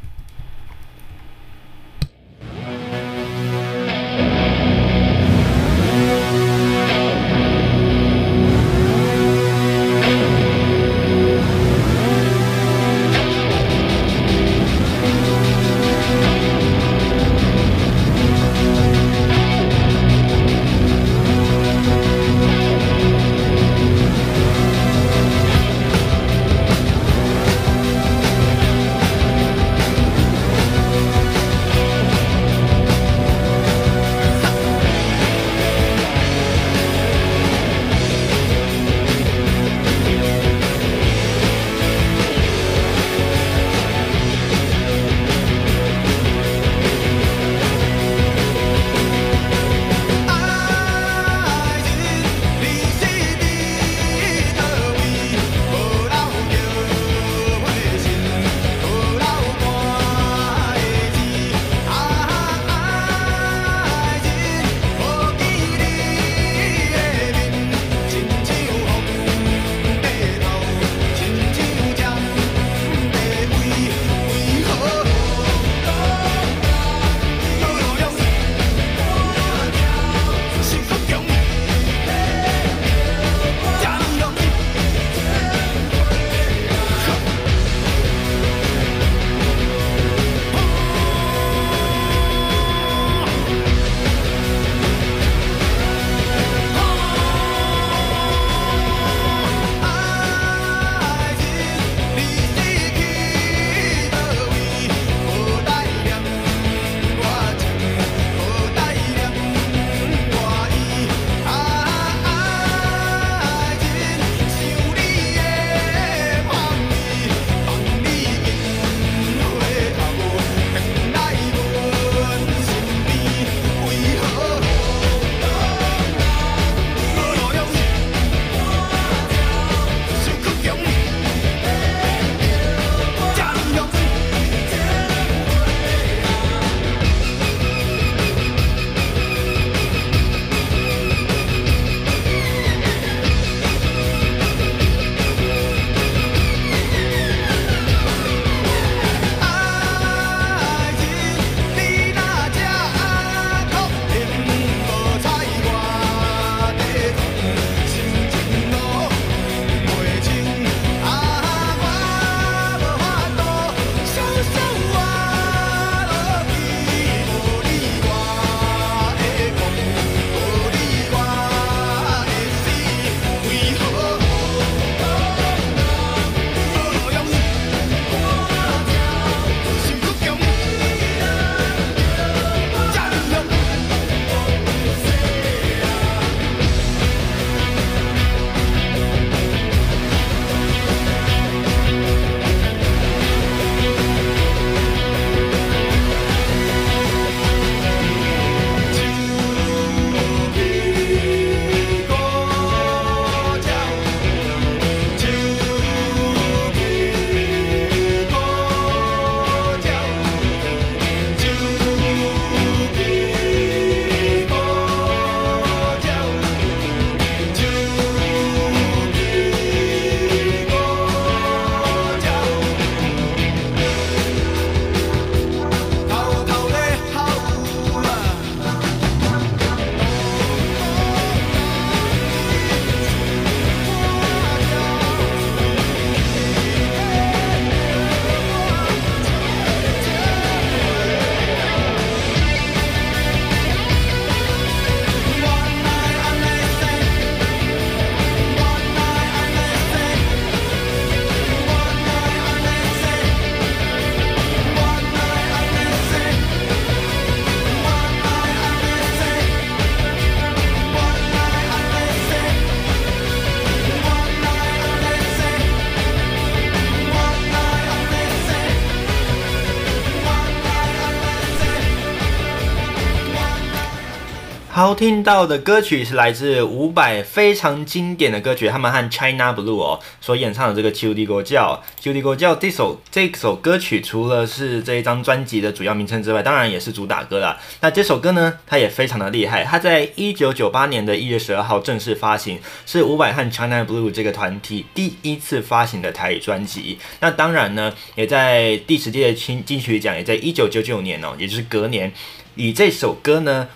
好，听到的歌曲是来自伍佰非常经典的歌曲，他们和 China Blue 哦所演唱的这个《秋滴狗叫》。《秋滴狗叫》这首这首歌曲除了是这一张专辑的主要名称之外，当然也是主打歌啦。那这首歌呢，它也非常的厉害。它在一九九八年的一月十二号正式发行，是伍佰和 China Blue 这个团体第一次发行的台语专辑。那当然呢，也在第十届金金曲奖，也在一九九九年哦，也就是隔年，以这首歌呢。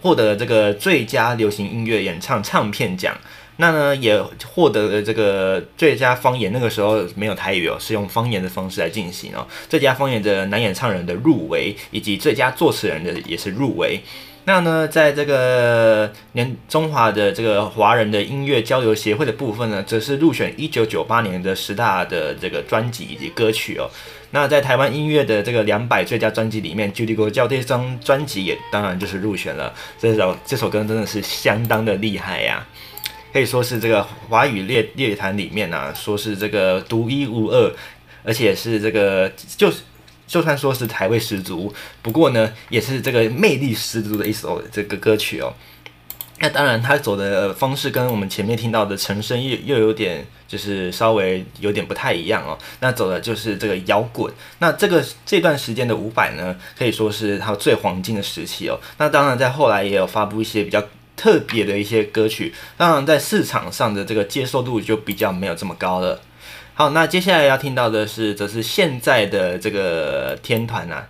获得了这个最佳流行音乐演唱唱片奖，那呢也获得了这个最佳方言，那个时候没有台语哦，是用方言的方式来进行哦。最佳方言的男演唱人的入围，以及最佳作词人的也是入围。那呢，在这个年中华的这个华人的音乐交流协会的部分呢，则是入选一九九八年的十大的这个专辑以及歌曲哦。那在台湾音乐的这个两百最佳专辑里面，《秋滴狗叫》这张专辑也当然就是入选了。这首这首歌真的是相当的厉害呀，可以说是这个华语乐乐坛里面啊，说是这个独一无二，而且是这个就是就算说是台味十足，不过呢，也是这个魅力十足的一首这个歌曲哦。那当然，他走的方式跟我们前面听到的陈升又又有点，就是稍微有点不太一样哦。那走的就是这个摇滚。那这个这段时间的伍佰呢，可以说是他最黄金的时期哦。那当然，在后来也有发布一些比较特别的一些歌曲，当然在市场上的这个接受度就比较没有这么高了。好，那接下来要听到的是，则是现在的这个天团啊。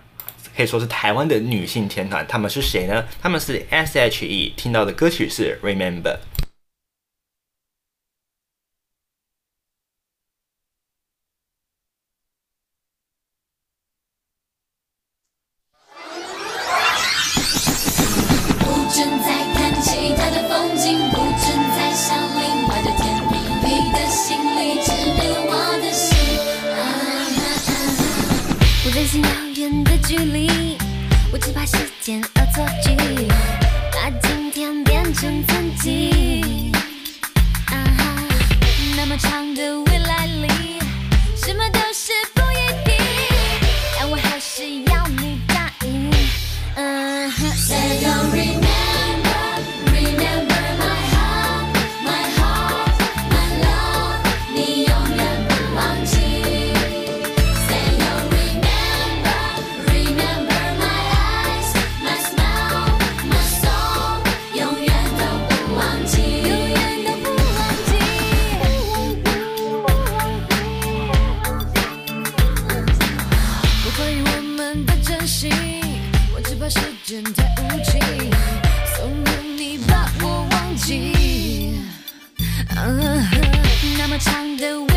可以说是台湾的女性天团，他们是谁呢？他们是 S.H.E，听到的歌曲是 Remember。的距离，我只怕时间恶作剧，把今天变成曾经。啊哈，那么长的未来里，什么都是不一定，但我还是要你答应。关于我们的真心我只怕时间太无情怂恿你把我忘记。那么长的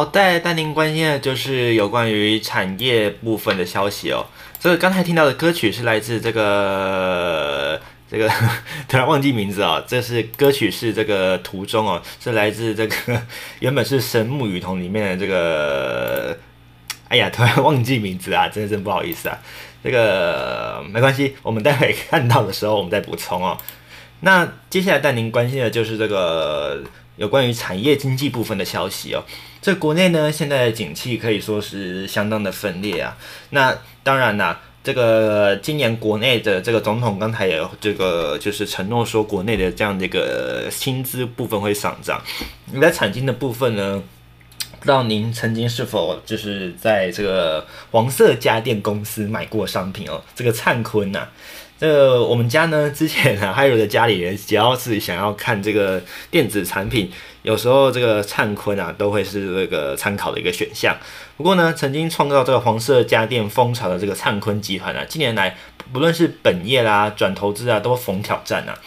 好，带带您关心的就是有关于产业部分的消息哦。这个刚才听到的歌曲是来自这个这个突然忘记名字哦，这是歌曲是这个途中哦，是来自这个原本是神木雨桐里面的这个，哎呀，突然忘记名字啊，真的真不好意思啊。这个没关系，我们待会看到的时候我们再补充哦。那接下来带您关心的就是这个有关于产业经济部分的消息哦。这国内呢，现在的景气可以说是相当的分裂啊。那当然啦，这个今年国内的这个总统刚才也这个就是承诺说，国内的这样的一个薪资部分会上涨。你在产金的部分呢，不知道您曾经是否就是在这个黄色家电公司买过商品哦？这个灿坤呐、这个我们家呢，之前啊，还有的家里人，只要是想要看这个电子产品，有时候这个灿坤啊，都会是这个参考的一个选项。不过呢，曾经创造这个黄色家电风潮的这个灿坤集团啊，近年来不论是本业啦、转投资啊，都逢挑战啊。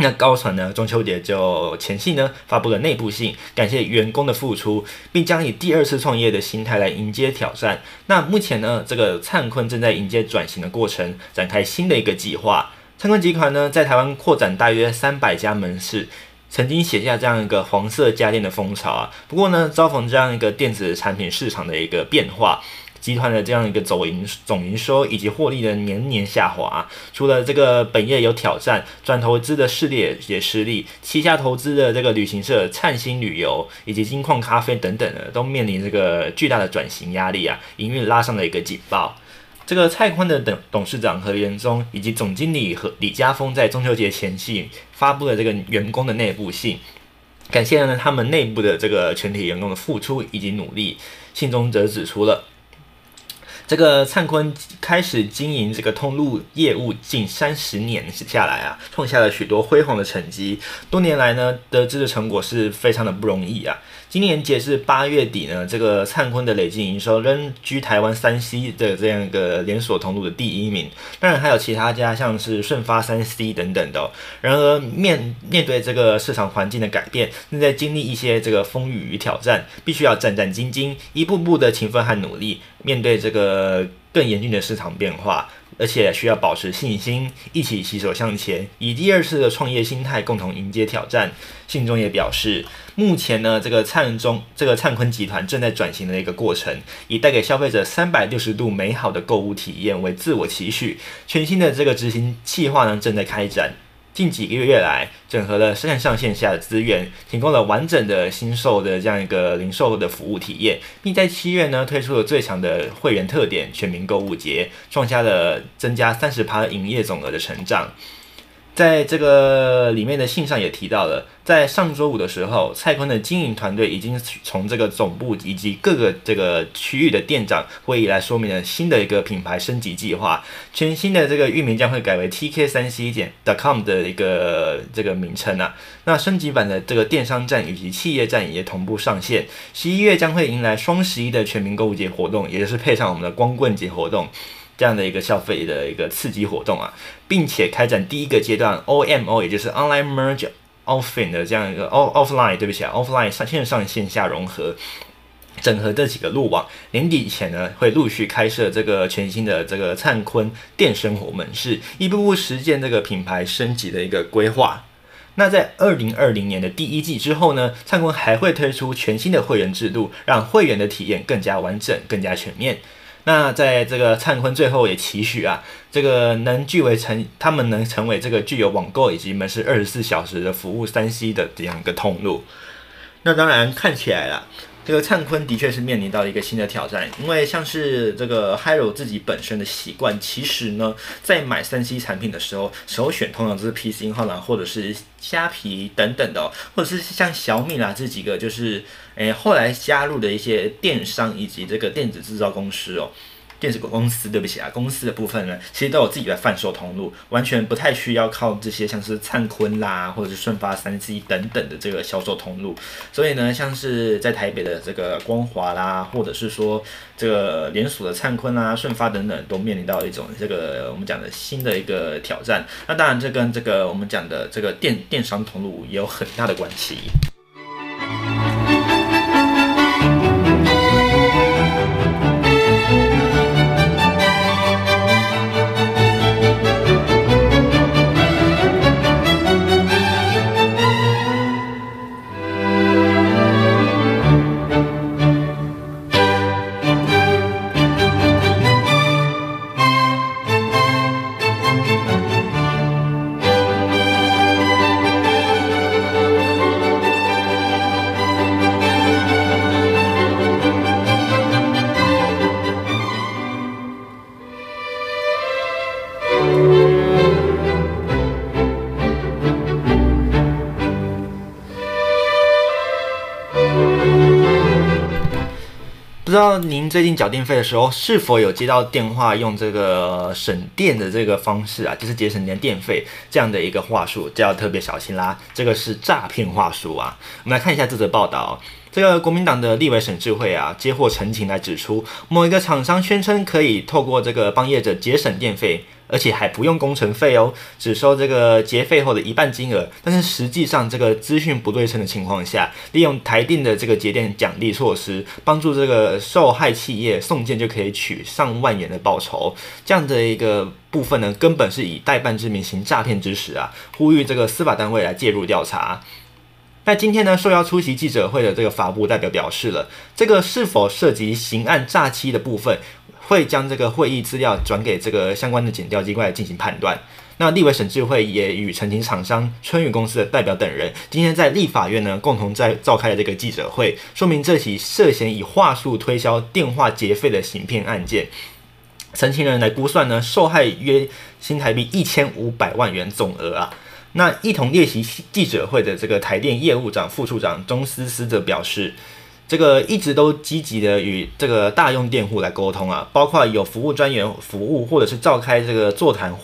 那高层呢，中秋节就前夕呢，发布了内部信，感谢员工的付出，并将以第二次创业的心态来迎接挑战。那目前呢，这个灿坤正在迎接转型的过程，展开新的一个计划。灿坤集团呢，在台湾扩展大约三百家门市，曾经写下这样一个黄色家电的风潮啊。不过呢，遭逢这样一个电子产品市场的一个变化。集团的这样一个总营总营收以及获利的年年下滑，除了这个本业有挑战，转投资的势力也失利，旗下投资的这个旅行社灿星旅游以及金矿咖啡等等的，都面临这个巨大的转型压力啊，营运拉上了一个警报。这个蔡坤的董董事长何元忠以及总经理和李家峰在中秋节前夕发布了这个员工的内部信，感谢了他们内部的这个全体员工的付出以及努力。信中则指出了。这个灿坤开始经营这个通路业务近三十年下来啊，创下了许多辉煌的成绩。多年来呢，得知的成果是非常的不容易啊。今年截至八月底呢，这个灿坤的累计营收仍居台湾三 C 的这样一个连锁通路的第一名。当然还有其他家，像是顺发三 C 等等的。然而面面对这个市场环境的改变，正在经历一些这个风雨与挑战，必须要战战兢兢，一步步的勤奋和努力，面对这个更严峻的市场变化。而且需要保持信心，一起携手向前，以第二次的创业心态共同迎接挑战。信中也表示，目前呢，这个灿中这个灿坤集团正在转型的一个过程，以带给消费者三百六十度美好的购物体验为自我期许。全新的这个执行计划呢，正在开展。近几个月来，整合了线上线下的资源，提供了完整的新售的这样一个零售的服务体验，并在七月呢推出了最强的会员特点——全民购物节，创下了增加三十趴营业总额的成长。在这个里面的信上也提到了，在上周五的时候，蔡坤的经营团队已经从这个总部以及各个这个区域的店长会议来说明了新的一个品牌升级计划。全新的这个域名将会改为 TK 三 C 点 .com 的一个这个名称啊。那升级版的这个电商站以及企业站也同步上线。十一月将会迎来双十一的全民购物节活动，也就是配上我们的光棍节活动。这样的一个消费的一个刺激活动啊，并且开展第一个阶段 OMO，也就是 Online Merge Offline 的这样一个 Off Offline，对不起啊，Offline 上线上线下融合，整合这几个路网，年底前呢会陆续开设这个全新的这个灿坤电生活门市，一步步实践这个品牌升级的一个规划。那在二零二零年的第一季之后呢，灿坤还会推出全新的会员制度，让会员的体验更加完整、更加全面。那在这个灿坤最后也期许啊，这个能具为成，他们能成为这个具有网购以及门市二十四小时的服务三 C 的这样一个通路。那当然看起来了。这个灿坤的确是面临到一个新的挑战，因为像是这个 Hiro 自己本身的习惯，其实呢，在买三 C 产品的时候，首选通常都是 PC 号啦，或者是虾皮等等的，或者是像小米啦这几个，就是诶后来加入的一些电商以及这个电子制造公司哦。电子公司，对不起啊，公司的部分呢，其实都有自己的贩售通路，完全不太需要靠这些像是灿坤啦，或者是顺发三 C 等等的这个销售通路。所以呢，像是在台北的这个光华啦，或者是说这个连锁的灿坤啦、顺发等等，都面临到一种这个我们讲的新的一个挑战。那当然，这跟这个我们讲的这个电电商通路也有很大的关系。最近缴电费的时候，是否有接到电话用这个省电的这个方式啊，就是节省您的电费这样的一个话术，就要特别小心啦。这个是诈骗话术啊。我们来看一下这则报道。这个国民党的立委沈智慧啊，接获陈情来指出，某一个厂商宣称可以透过这个帮业者节省电费，而且还不用工程费哦，只收这个节费后的一半金额。但是实际上，这个资讯不对称的情况下，利用台电的这个节电奖励措施，帮助这个受害企业送件就可以取上万元的报酬，这样的一个部分呢，根本是以代办之名行诈骗之实啊！呼吁这个司法单位来介入调查。那今天呢，受邀出席记者会的这个法务代表表示了，这个是否涉及刑案诈欺的部分，会将这个会议资料转给这个相关的检调机关来进行判断。那立委沈智慧也与陈情厂商春雨公司的代表等人，今天在立法院呢共同在召开了这个记者会，说明这起涉嫌以话术推销电话劫费的行骗案件。陈情人来估算呢，受害约新台币一千五百万元总额啊。那一同列席记者会的这个台电业务长、副处长钟思思则表示，这个一直都积极的与这个大用电户来沟通啊，包括有服务专员服务，或者是召开这个座谈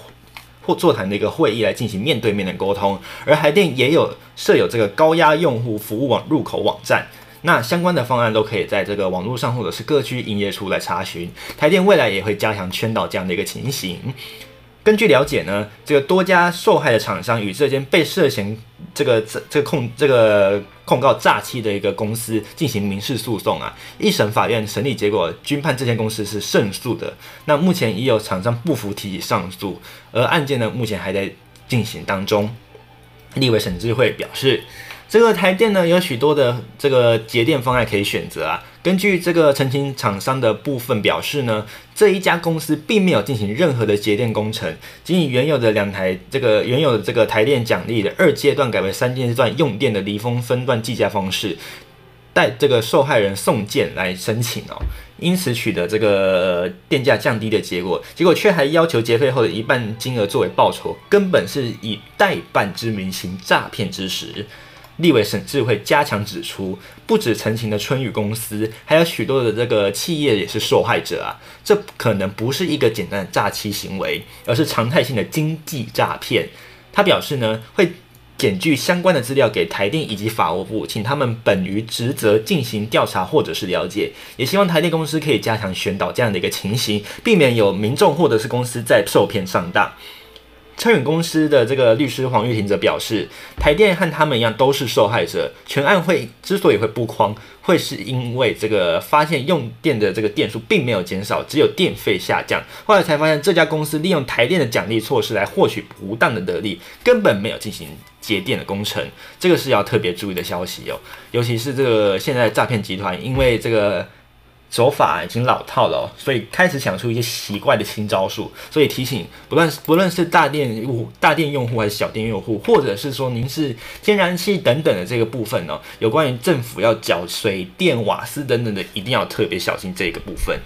或座谈的一个会议来进行面对面的沟通。而台电也有设有这个高压用户服务网入口网站，那相关的方案都可以在这个网络上或者是各区营业处来查询。台电未来也会加强圈导这样的一个情形。根据了解呢，这个多家受害的厂商与这间被涉嫌这个这这控这个控告诈欺的一个公司进行民事诉讼啊，一审法院审理结果均判这间公司是胜诉的。那目前已有厂商不服提起上诉，而案件呢目前还在进行当中。立委沈智慧表示。这个台电呢，有许多的这个节电方案可以选择啊。根据这个澄清厂商的部分表示呢，这一家公司并没有进行任何的节电工程，仅以原有的两台这个原有的这个台电奖励的二阶段改为三阶段用电的离峰分段计价方式，带这个受害人送件来申请哦，因此取得这个电价降低的结果，结果却还要求结费后的一半金额作为报酬，根本是以代办之名行诈骗之实。立委沈智慧加强指出，不止陈情的春雨公司，还有许多的这个企业也是受害者啊！这可能不是一个简单的诈欺行为，而是常态性的经济诈骗。他表示呢，会检具相关的资料给台电以及法务部，请他们本于职责进行调查或者是了解。也希望台电公司可以加强宣导这样的一个情形，避免有民众或者是公司在受骗上当。春雨公司的这个律师黄玉婷则表示，台电和他们一样都是受害者。全案会之所以会不框，会是因为这个发现用电的这个电数并没有减少，只有电费下降。后来才发现这家公司利用台电的奖励措施来获取不当的得利，根本没有进行节电的工程。这个是要特别注意的消息哦，尤其是这个现在诈骗集团，因为这个。手法已经老套了，所以开始想出一些奇怪的新招数。所以提醒，不论不论是大电用大电用户还是小店用户，或者是说您是天然气等等的这个部分呢，有关于政府要缴水电瓦斯等等的，一定要特别小心这个部分。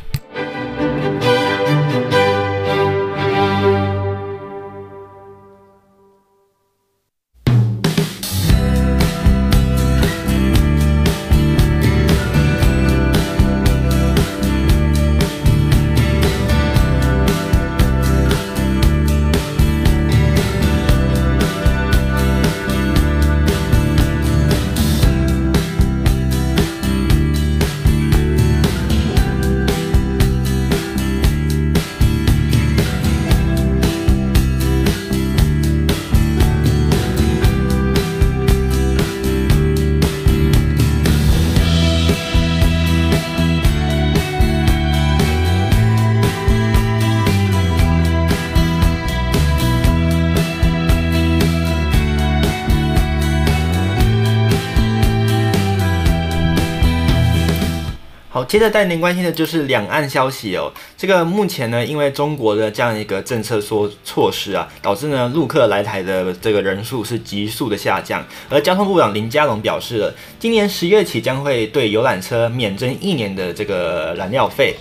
接着带您关心的就是两岸消息哦。这个目前呢，因为中国的这样一个政策措措施啊，导致呢陆客来台的这个人数是急速的下降。而交通部长林佳龙表示了，今年十月起将会对游览车免征一年的这个燃料费。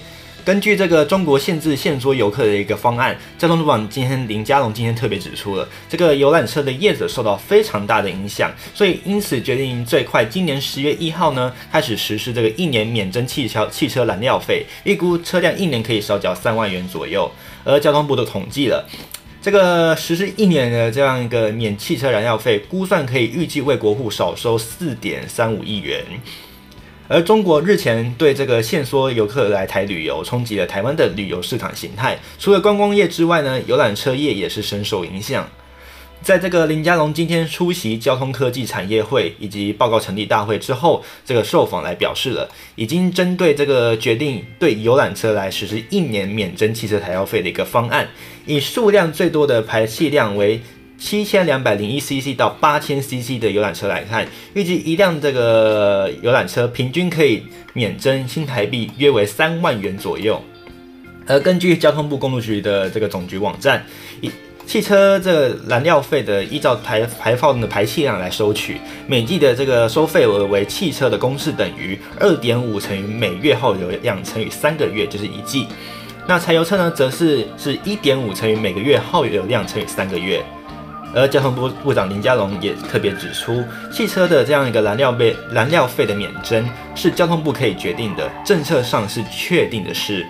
根据这个中国限制限缩游客的一个方案，交通部长今天林佳龙今天特别指出了，这个游览车的业者受到非常大的影响，所以因此决定最快今年十月一号呢开始实施这个一年免征汽车汽车燃料费，预估车辆一年可以少缴三万元左右。而交通部都统计了，这个实施一年的这样一个免汽车燃料费，估算可以预计为国库少收四点三五亿元。而中国日前对这个限缩游客来台旅游，冲击了台湾的旅游市场形态。除了观光业之外呢，游览车业也是深受影响。在这个林佳龙今天出席交通科技产业会以及报告成立大会之后，这个受访来表示了，已经针对这个决定对游览车来实施一年免征汽车材料费的一个方案，以数量最多的排气量为。七千两百零一 CC 到八千 CC 的游览车来看，预计一辆这个游览车平均可以免征新台币约为三万元左右。而根据交通部公路局的这个总局网站，以汽车这个燃料费的依照排排放的排气量来收取，每季的这个收费额为汽车的公式等于二点五乘以每月耗油量乘以三个月，就是一季。那柴油车呢，则是是一点五乘以每个月耗油量乘以三个月。而交通部部长林佳龙也特别指出，汽车的这样一个燃料费燃料费的免征是交通部可以决定的，政策上是确定的事。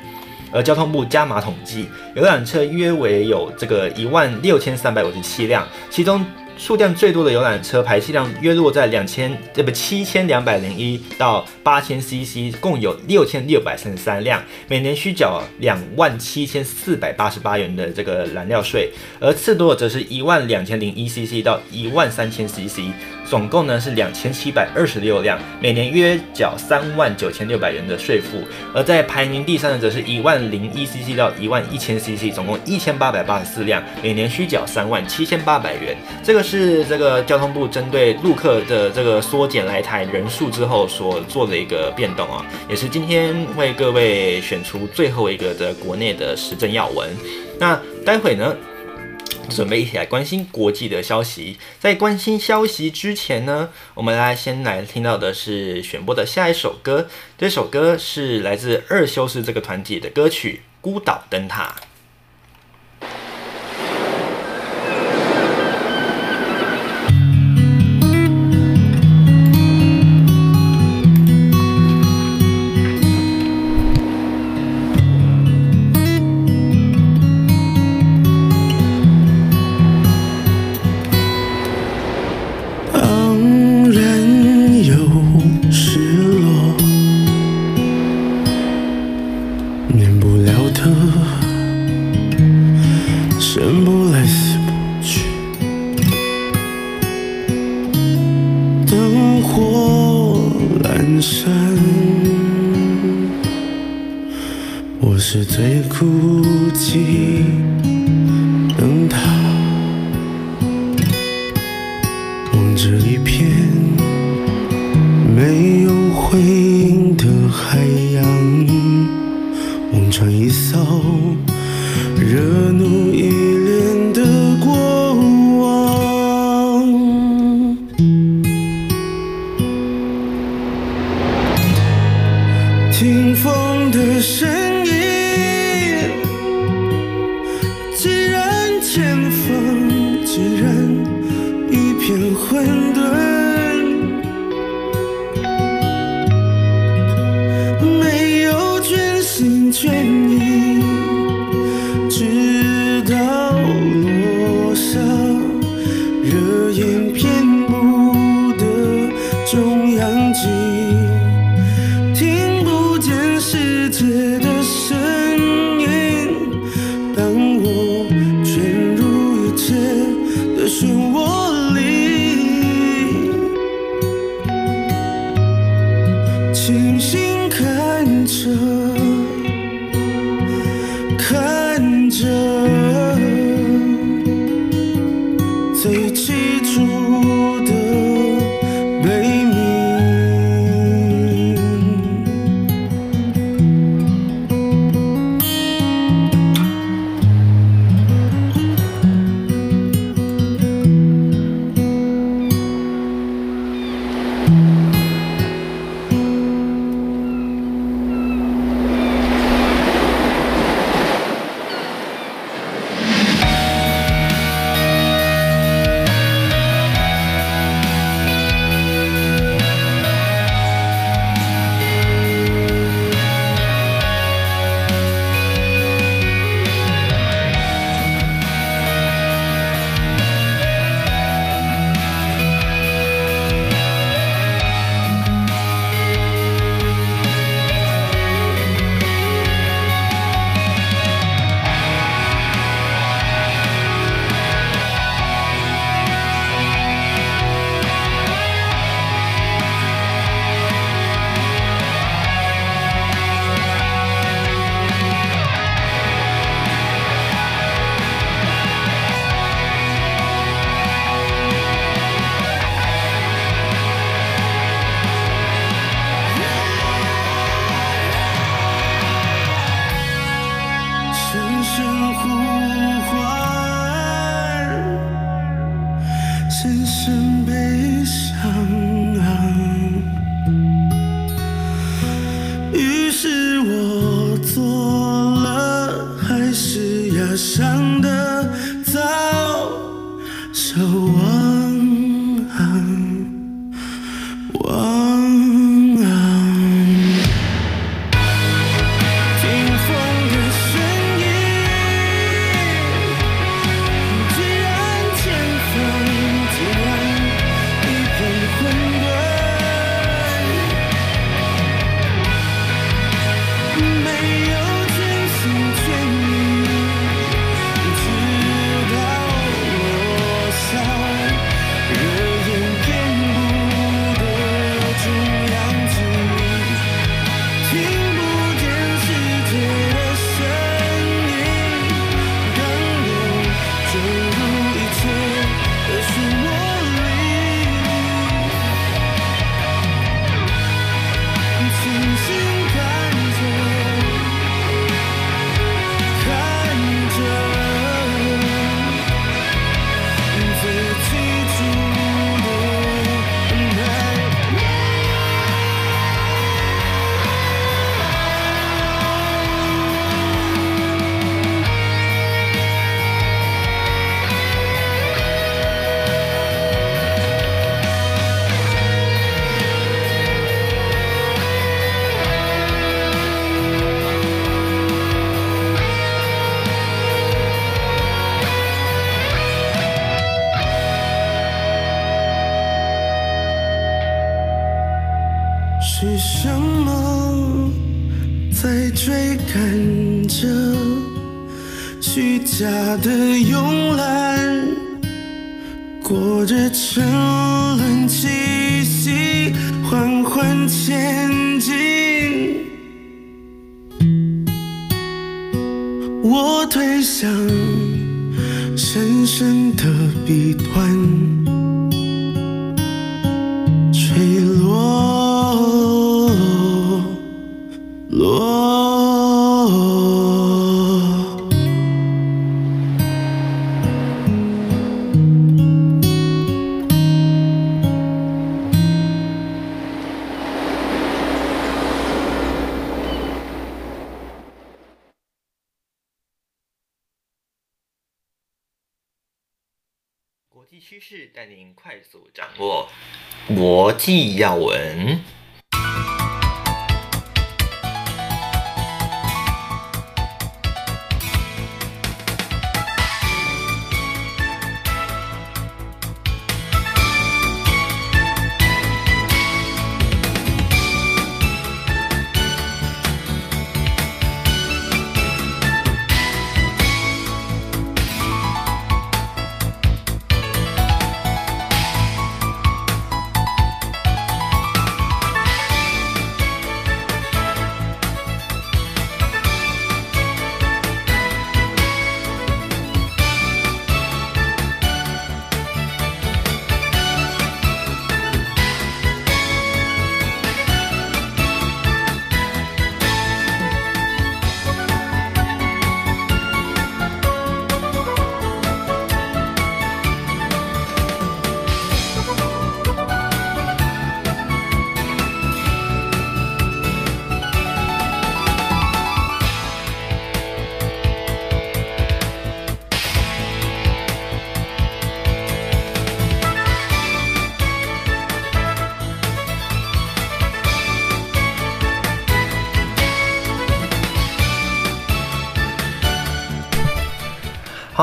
而交通部加码统计，游览车约为有这个一万六千三百五十七辆，其中。数量最多的游览车排气量约落在两千，这不七千两百零一到八千 CC，共有六千六百三十三辆，每年需缴两万七千四百八十八元的这个燃料税，而次多的则是一万两千零一 CC 到一万三千 CC。总共呢是两千七百二十六辆，每年约缴三万九千六百元的税负。而在排名第三的则是一万零一 CC 到一万一千 CC，总共一千八百八十四辆，每年需缴三万七千八百元。这个是这个交通部针对陆客的这个缩减来台人数之后所做的一个变动啊，也是今天为各位选出最后一个的国内的时政要闻。那待会呢，准备一起来关心国际的消息。在关心消息之前呢，我们来先来听到的是选播的下一首歌。这首歌是来自二修士这个团体的歌曲《孤岛灯塔》。国际要闻。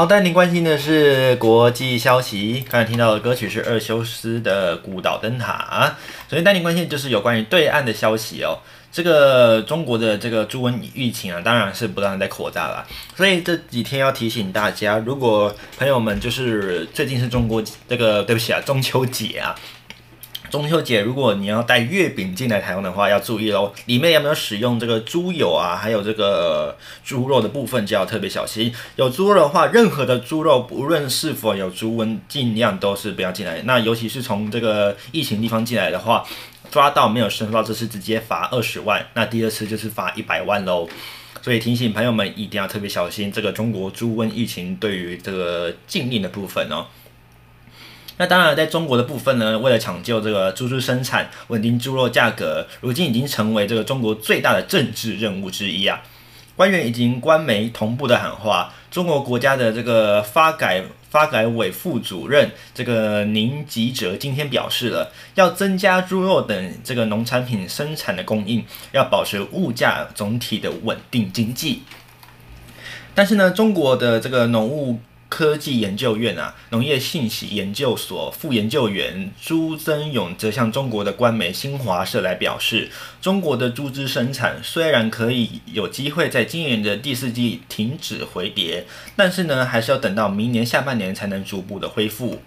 好，带您关心的是国际消息。刚才听到的歌曲是二修斯的《孤岛灯塔》。首先带您关心的就是有关于对岸的消息哦。这个中国的这个猪瘟疫情啊，当然是不断在扩大了。所以这几天要提醒大家，如果朋友们就是最近是中国这个对不起啊，中秋节啊。中秋节，如果你要带月饼进来台湾的话，要注意喽，里面有没有使用这个猪油啊？还有这个猪肉的部分就要特别小心。有猪肉的话，任何的猪肉，不论是否有猪瘟，尽量都是不要进来。那尤其是从这个疫情地方进来的话，抓到没有申报，这次直接罚二十万，那第二次就是罚一百万喽。所以提醒朋友们一定要特别小心这个中国猪瘟疫情对于这个禁令的部分哦。那当然，在中国的部分呢，为了抢救这个猪猪生产、稳定猪肉价格，如今已经成为这个中国最大的政治任务之一啊。官员已经官媒同步的喊话，中国国家的这个发改发改委副主任这个宁吉喆今天表示了，要增加猪肉等这个农产品生产的供应，要保持物价总体的稳定经济。但是呢，中国的这个农务科技研究院啊，农业信息研究所副研究员朱增勇则向中国的官媒新华社来表示，中国的猪只生产虽然可以有机会在今年的第四季停止回跌，但是呢，还是要等到明年下半年才能逐步的恢复。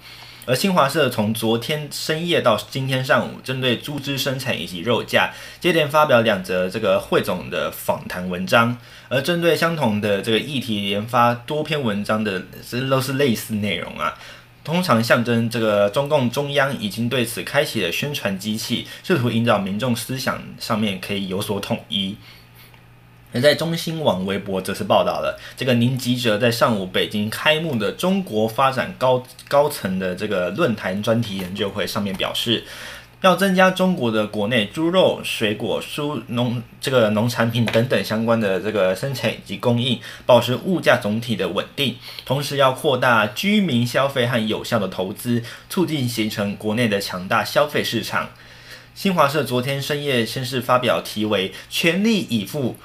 而新华社从昨天深夜到今天上午，针对猪只生产以及肉价，接连发表两则这个汇总的访谈文章。而针对相同的这个议题，研发多篇文章的，这都是类似内容啊。通常象征这个中共中央已经对此开启了宣传机器，试图引导民众思想上面可以有所统一。在中新网微博则是报道了，这个宁吉喆在上午北京开幕的中国发展高高层的这个论坛专题研究会上面表示，要增加中国的国内猪肉、水果、蔬农这个农产品等等相关的这个生产以及供应，保持物价总体的稳定，同时要扩大居民消费和有效的投资，促进形成国内的强大消费市场。新华社昨天深夜先是发表题为“全力以赴”。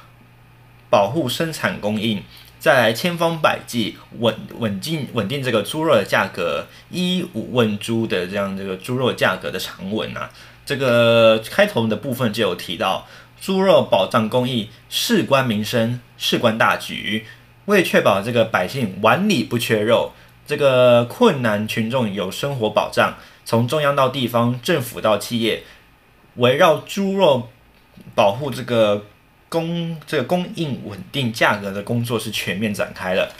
保护生产供应，再来千方百计稳稳定稳定这个猪肉的价格，一五问猪的这样这个猪肉价格的长文啊，这个开头的部分就有提到，猪肉保障供应事关民生，事关大局，为确保这个百姓碗里不缺肉，这个困难群众有生活保障，从中央到地方，政府到企业，围绕猪肉保护这个。供这个供应稳定价格的工作是全面展开了。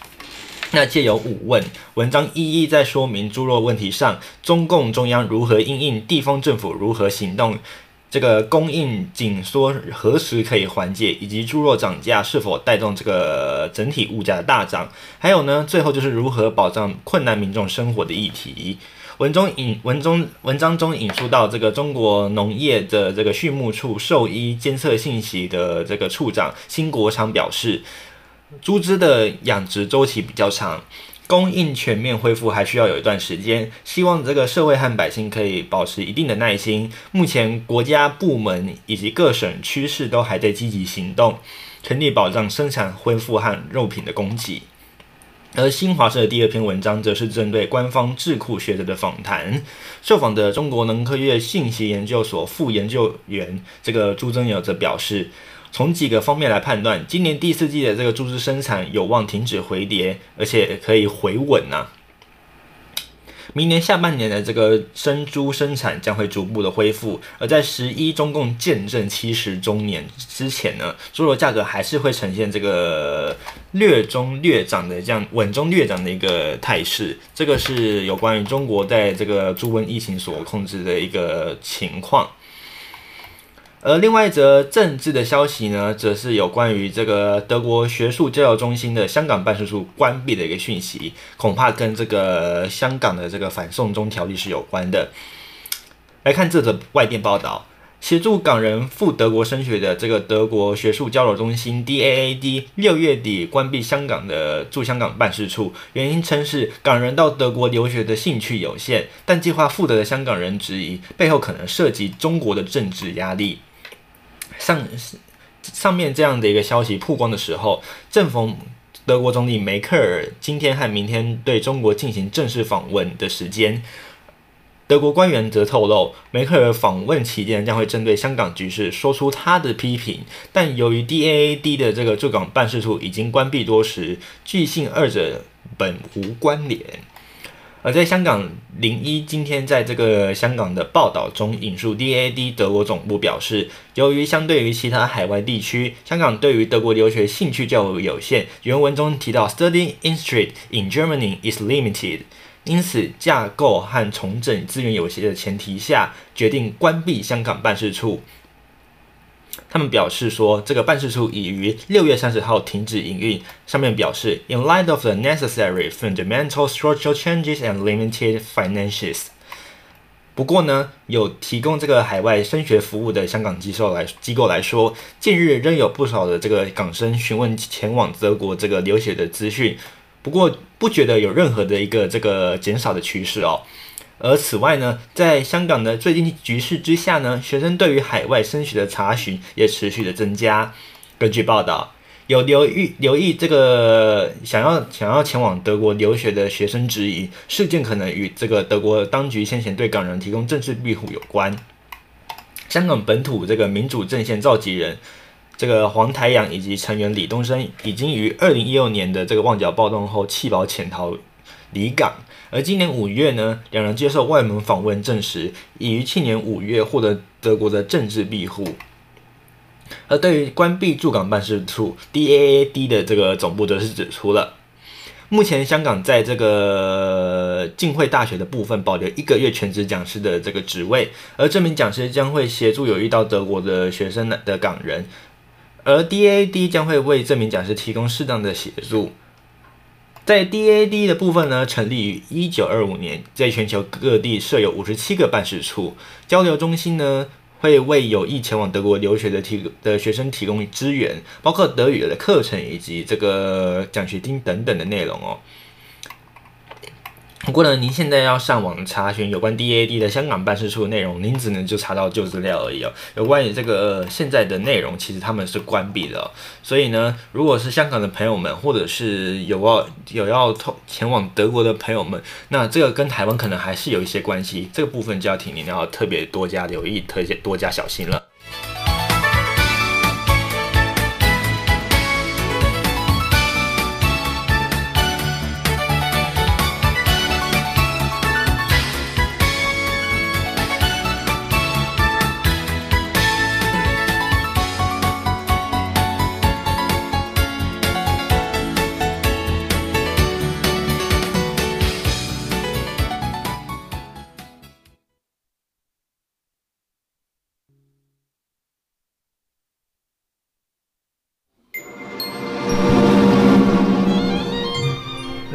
那借由五问文章一一在说明猪肉问题上，中共中央如何应应，地方政府如何行动，这个供应紧缩何时可以缓解，以及猪肉涨价是否带动这个整体物价的大涨，还有呢，最后就是如何保障困难民众生活的议题。文中引文中文章中引述到这个中国农业的这个畜牧处兽医监测信息的这个处长辛国昌表示，猪只的养殖周期比较长，供应全面恢复还需要有一段时间。希望这个社会和百姓可以保持一定的耐心。目前国家部门以及各省区市都还在积极行动，全力保障生产恢复和肉品的供给。而新华社的第二篇文章则是针对官方智库学者的访谈，受访的中国农科院信息研究所副研究员这个朱增友则表示，从几个方面来判断，今年第四季的这个猪只生产有望停止回跌，而且可以回稳呐、明年下半年的这个生猪生产将会逐步的恢复，而在十一中共建政七十周年之前呢，猪肉价格还是会呈现这个略中略涨的这样稳中略涨的一个态势。这个是有关于中国在这个猪瘟疫情所控制的一个情况。而另外一则政治的消息呢，则是有关于这个德国学术交流中心的香港办事处关闭的一个讯息，恐怕跟这个香港的这个反送中条例是有关的。来看这则外电报道，协助港人赴德国升学的这个德国学术交流中心 DAAD 六月底关闭香港的驻香港办事处，原因称是港人到德国留学的兴趣有限，但计划赴德的香港人质疑背后可能涉及中国的政治压力。上上面这样的一个消息曝光的时候，正逢德国总理梅克尔今天和明天对中国进行正式访问的时间。德国官员则透露，梅克尔访问期间将会针对香港局势说出他的批评，但由于 DAAD 的这个驻港办事处已经关闭多时，据信二者本无关联。而在香港零一今天在这个香港的报道中引述 DAD 德国总部表示，由于相对于其他海外地区，香港对于德国留学兴趣较为有限。原文中提到，Studying interest in Germany is limited，因此架构和重整资源有限的前提下，决定关闭香港办事处。他们表示说，这个办事处已于六月三十号停止营运。上面表示，In light of the necessary fundamental structural changes and limited finances。不过呢，有提供这个海外升学服务的香港机构来机构来说，近日仍有不少的这个港生询问前往德国这个留学的资讯。不过不觉得有任何的一个这个减少的趋势哦。而此外呢，在香港的最近局势之下呢，学生对于海外升学的查询也持续的增加。根据报道，有留意留意这个想要想要前往德国留学的学生质疑，事件可能与这个德国当局先前对港人提供政治庇护有关。香港本土这个民主阵线召集人这个黄台仰以及成员李东升，已经于二零一六年的这个旺角暴动后弃保潜逃离港。而今年五月呢，两人接受外媒访问证实，已于去年五月获得德国的政治庇护。而对于关闭驻港办事处 DAAD 的这个总部，则是指出了，目前香港在这个浸会大学的部分保留一个月全职讲师的这个职位，而这名讲师将会协助有意到德国的学生的港人，而 DAAD 将会为这名讲师提供适当的协助。在 DAD 的部分呢，成立于一九二五年，在全球各地设有五十七个办事处，交流中心呢，会为有意前往德国留学的提的学生提供资源，包括德语的课程以及这个奖学金等等的内容哦。不过呢，您现在要上网查询有关 DAD 的香港办事处的内容，您只能就查到旧资料而已哦。有关于这个、呃、现在的内容，其实他们是关闭的哦。所以呢，如果是香港的朋友们，或者是有要有要通前往德国的朋友们，那这个跟台湾可能还是有一些关系，这个部分就要请您要特别多加留意，特别多加小心了。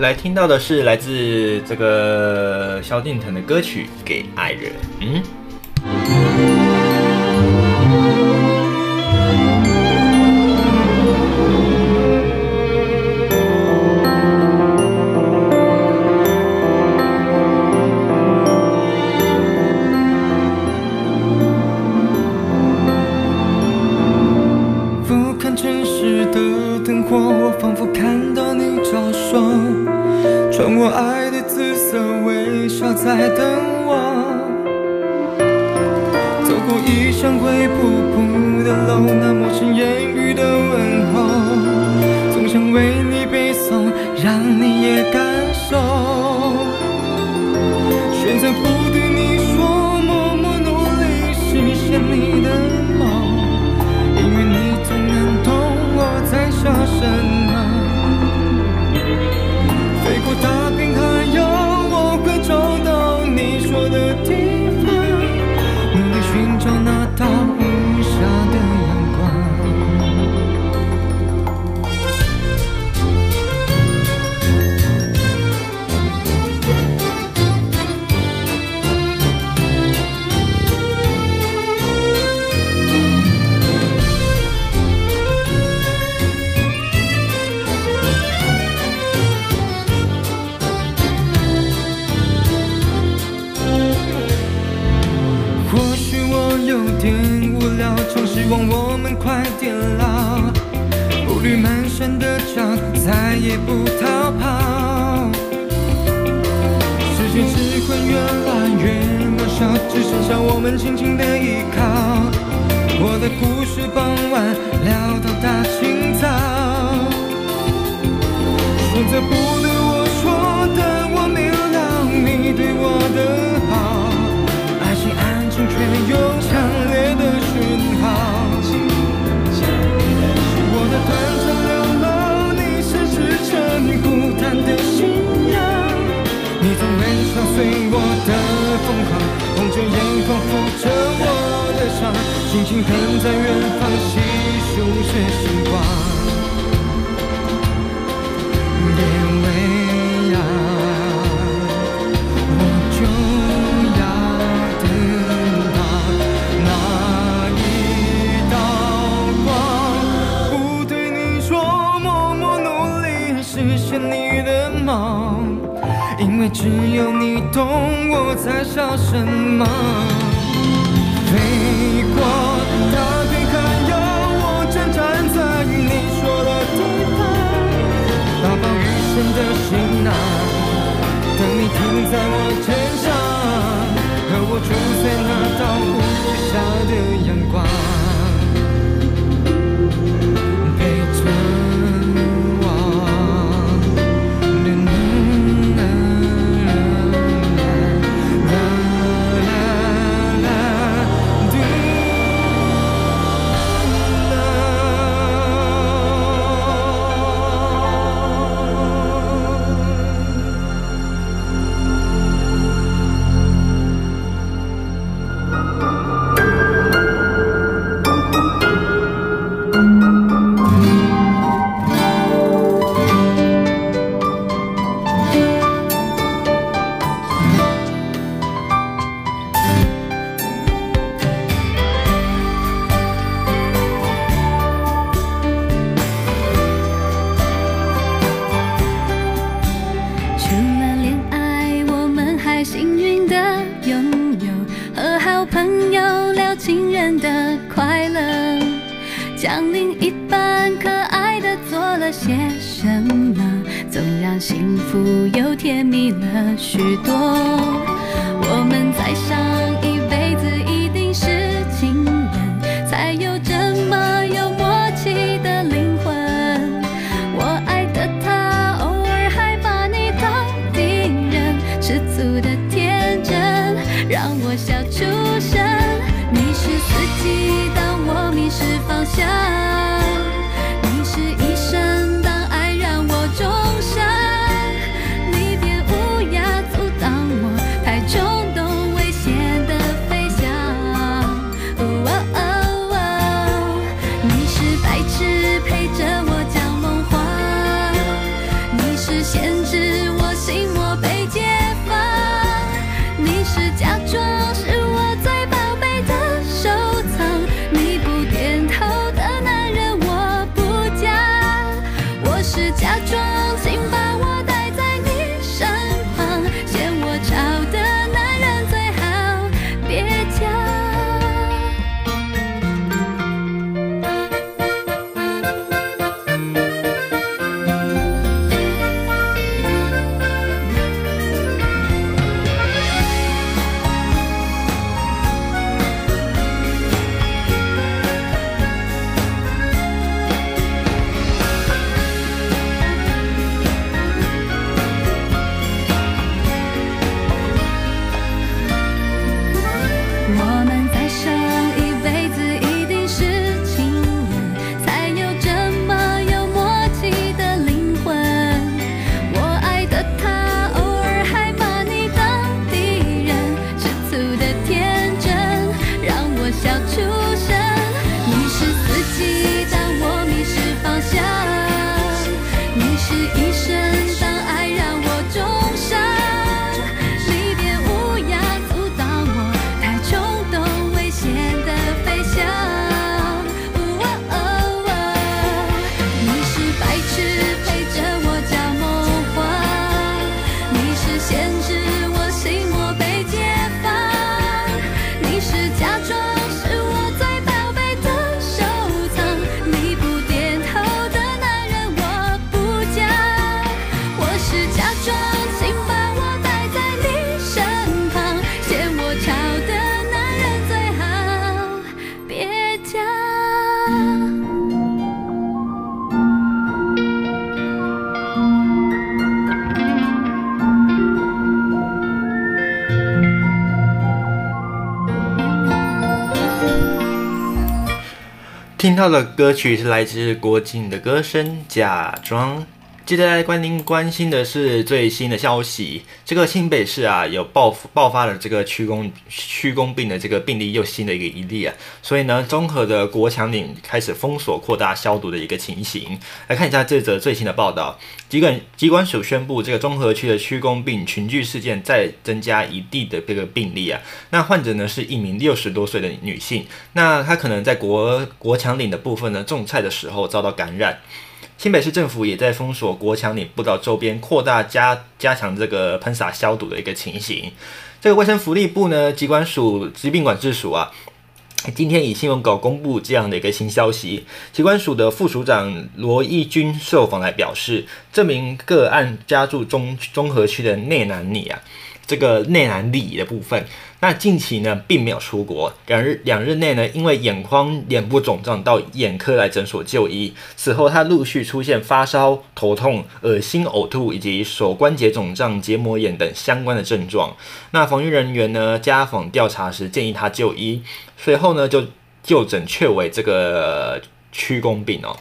来听到的是来自这个萧敬腾的歌曲《给爱人》。嗯。在等我，走过一扇灰扑扑的楼，那陌生言语。像我们轻轻的依靠，我的故事傍晚聊到大清早。对我的疯狂，红着眼眶抚着我的伤，静静等在远方细数着时光。因为只有你懂我在想什么。飞过大片海洋，我正站在你说的地方，大放余生的行囊，等你停在我肩上，和我住在那道无下的阳光。听到的歌曲是来自郭静的歌声《假装》。接下来关您关心的是最新的消息，这个新北市啊有爆爆发了这个区公区公病的这个病例又新的一个一例啊，所以呢，综合的国强岭开始封锁、扩大消毒的一个情形。来看一下这则最新的报道，疾管疾管署宣布，这个综合区的区公病群聚事件再增加一例的这个病例啊，那患者呢是一名六十多岁的女性，那她可能在国国强岭的部分呢种菜的时候遭到感染。新北市政府也在封锁国强岭步道周边，扩大加加强这个喷洒消毒的一个情形。这个卫生福利部呢，疾管署疾病管制署啊，今天以新闻稿公布这样的一个新消息。机关署的副署长罗义军受访来表示，这名个案家住中中和区的内南里啊，这个内南里的部分。那近期呢，并没有出国。两日两日内呢，因为眼眶、脸部肿胀，到眼科来诊所就医。此后，他陆续出现发烧、头痛、恶心、呕吐以及手关节肿胀、结膜炎等相关的症状。那防疫人员呢，家访调查时建议他就医，随后呢就就诊确为这个屈公病哦。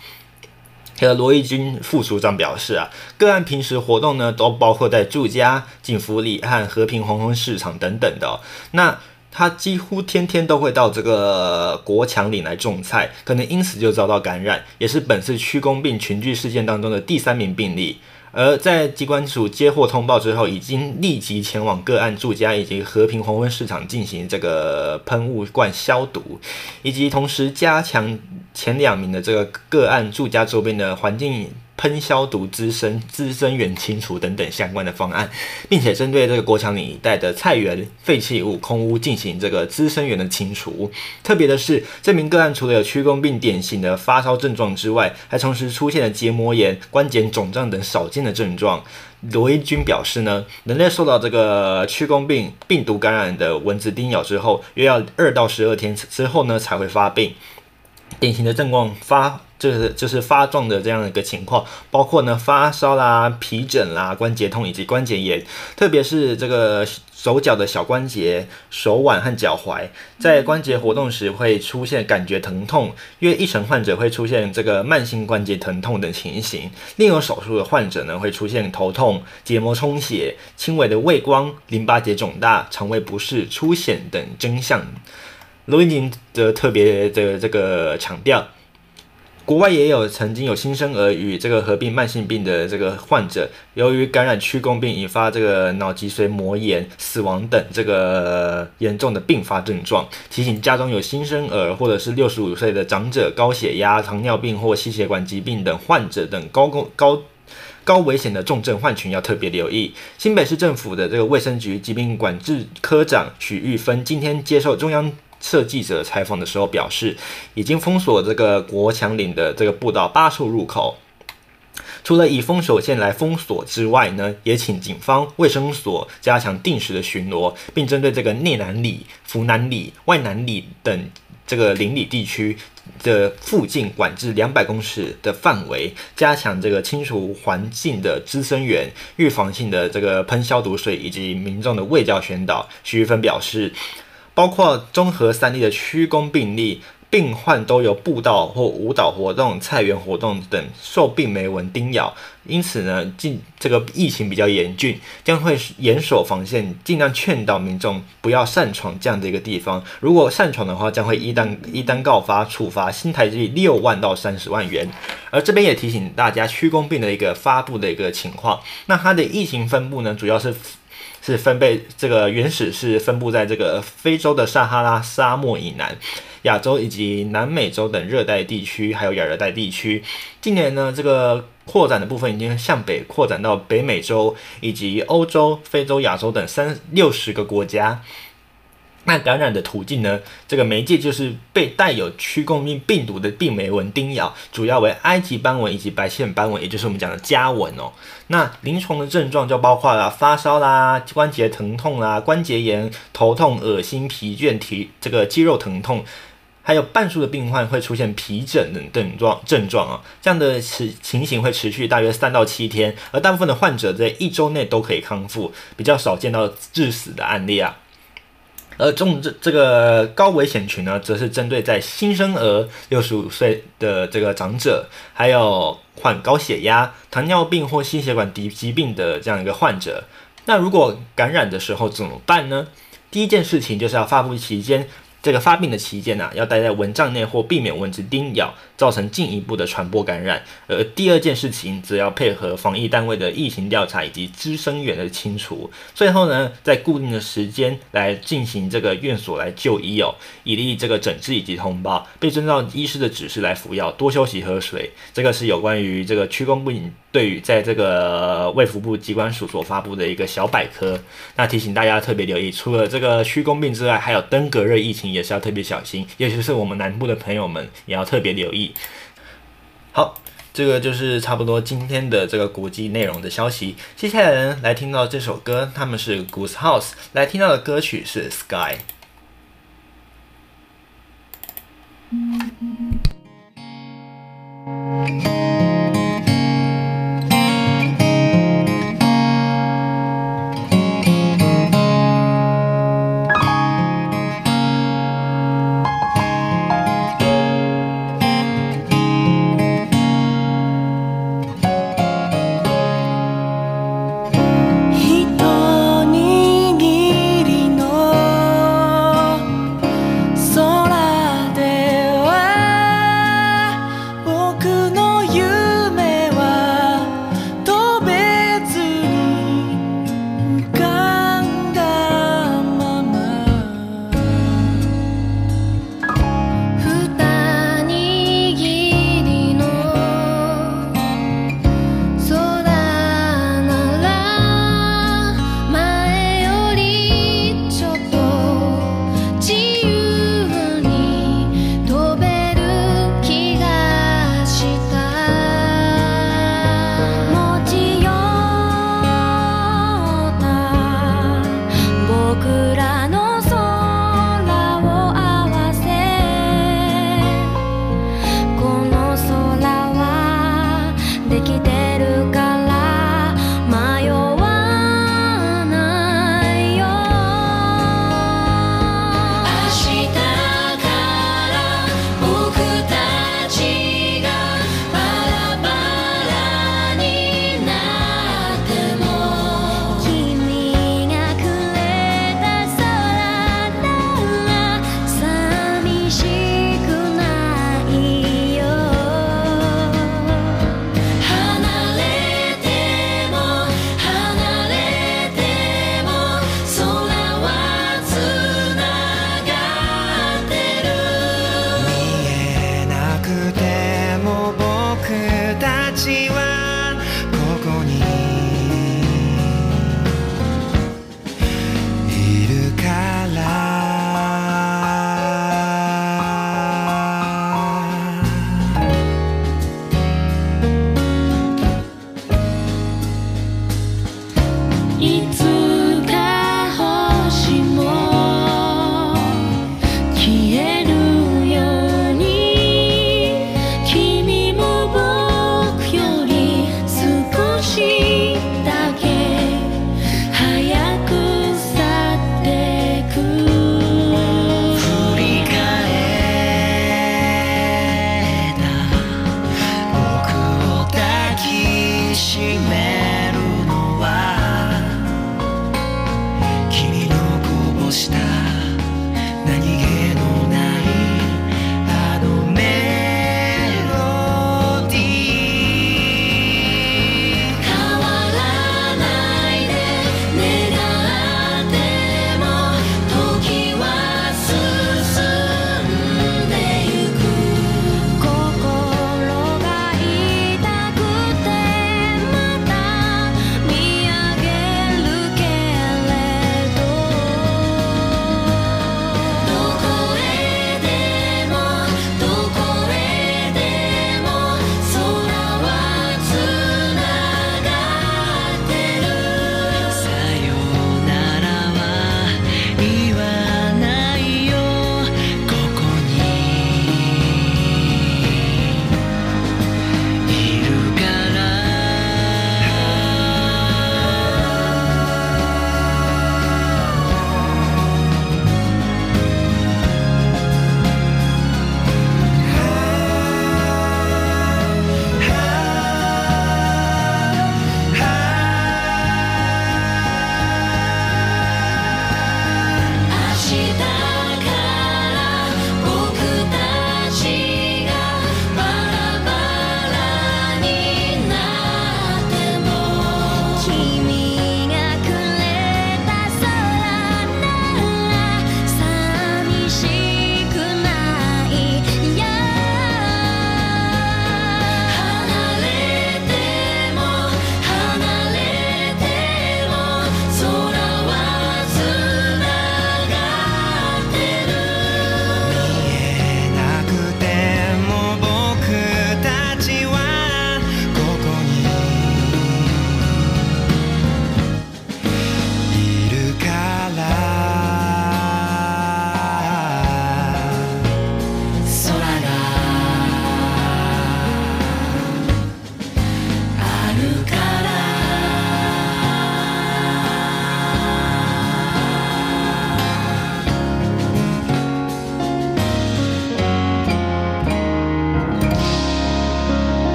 这个罗义军副署长表示啊，个案平时活动呢，都包括在住家、景福里和和平黄昏市场等等的。那他几乎天天都会到这个国强岭来种菜，可能因此就遭到感染，也是本次屈公病群聚事件当中的第三名病例。而在机关署接获通报之后，已经立即前往个案住家以及和平黄昏市场进行这个喷雾罐消毒，以及同时加强前两名的这个个案住家周边的环境。喷消毒、滋生、滋生源清除等等相关的方案，并且针对这个国强岭一带的菜园废弃物、空屋进行这个滋生源的清除。特别的是，这名个案除了有屈公病典型的发烧症状之外，还同时出现了结膜炎、关节肿胀等少见的症状。罗一军表示呢，人类受到这个屈公病病毒感染的蚊子叮咬之后，约要二到十二天之后呢才会发病。典型的症状发。就是就是发状的这样一个情况，包括呢发烧啦、皮疹啦、关节痛以及关节炎，特别是这个手脚的小关节、手腕和脚踝，在关节活动时会出现感觉疼痛，约一成患者会出现这个慢性关节疼痛等情形，另有少数的患者呢会出现头痛、结膜充血、轻微的畏光、淋巴结肿大、肠胃不适、出血等征象。罗英宁则特别的这个强调。国外也有曾经有新生儿与这个合并慢性病的这个患者，由于感染屈公病引发这个脑脊髓膜炎、死亡等这个严重的并发症状。提醒家中有新生儿或者是六十五岁的长者、高血压、糖尿病或心血管疾病等患者等高高高危险的重症患群要特别留意。新北市政府的这个卫生局疾病管制科长许玉芬今天接受中央。社记者采访的时候表示，已经封锁这个国强岭的这个步道八处入口。除了以封锁线来封锁之外呢，也请警方卫生所加强定时的巡逻，并针对这个内南里、福南里、外南里等这个邻里地区的附近管制两百公尺的范围，加强这个清除环境的滋生源、预防性的这个喷消毒水以及民众的卫教宣导。徐玉芬表示。包括中和三例的区公病例，病患都有步道或舞蹈活动、菜园活动等受病媒蚊叮咬，因此呢，近这个疫情比较严峻，将会严守防线，尽量劝导民众不要擅闯这样的一个地方。如果擅闯的话，将会一旦一旦告发，处罚新台币六万到三十万元。而这边也提醒大家，区公病的一个发布的一个情况，那它的疫情分布呢，主要是。是分贝这个原始是分布在这个非洲的撒哈拉沙漠以南、亚洲以及南美洲等热带地区，还有亚热带地区。近年呢，这个扩展的部分已经向北扩展到北美洲以及欧洲、非洲、亚洲等三六十个国家。那感染的途径呢？这个媒介就是被带有屈公病病毒的病媒蚊叮咬，主要为埃及斑蚊以及白线斑蚊，也就是我们讲的家蚊哦。那临床的症状就包括了发烧啦、关节疼痛啦、关节炎、头痛、恶心、疲倦、体这个肌肉疼痛，还有半数的病患会出现皮疹等症状症状啊。这样的持情形会持续大约三到七天，而大部分的患者在一周内都可以康复，比较少见到致死的案例啊。而中这这个高危险群呢，则是针对在新生儿、六十五岁的这个长者，还有患高血压、糖尿病或心血管疾疾病的这样一个患者。那如果感染的时候怎么办呢？第一件事情就是要发布期间这个发病的期间呢、啊，要待在蚊帐内或避免蚊子叮咬，造成进一步的传播感染。而第二件事情，则要配合防疫单位的疫情调查以及滋生源的清除。最后呢，在固定的时间来进行这个院所来就医哦，以利这个诊治以及通报，被遵照医师的指示来服药，多休息喝水。这个是有关于这个区公病对于在这个卫福部机关署所发布的一个小百科。那提醒大家特别留意，除了这个驱公病之外，还有登革热疫情也是要特别小心，尤其是我们南部的朋友们也要特别留意。好。这个就是差不多今天的这个国际内容的消息。接下来，来听到这首歌，他们是 Goose House，来听到的歌曲是 Sky。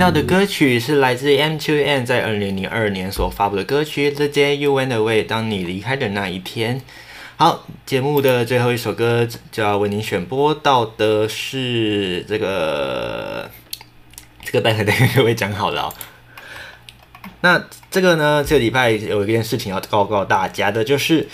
到的歌曲是来自 M2M 在二零零二年所发布的歌曲《The Day You Went Away》，当你离开的那一天。好，节目的最后一首歌就要为您选播到的是这个，这个待会等各位讲好了哦。那这个呢，这个礼拜有一件事情要告告大家的，就是。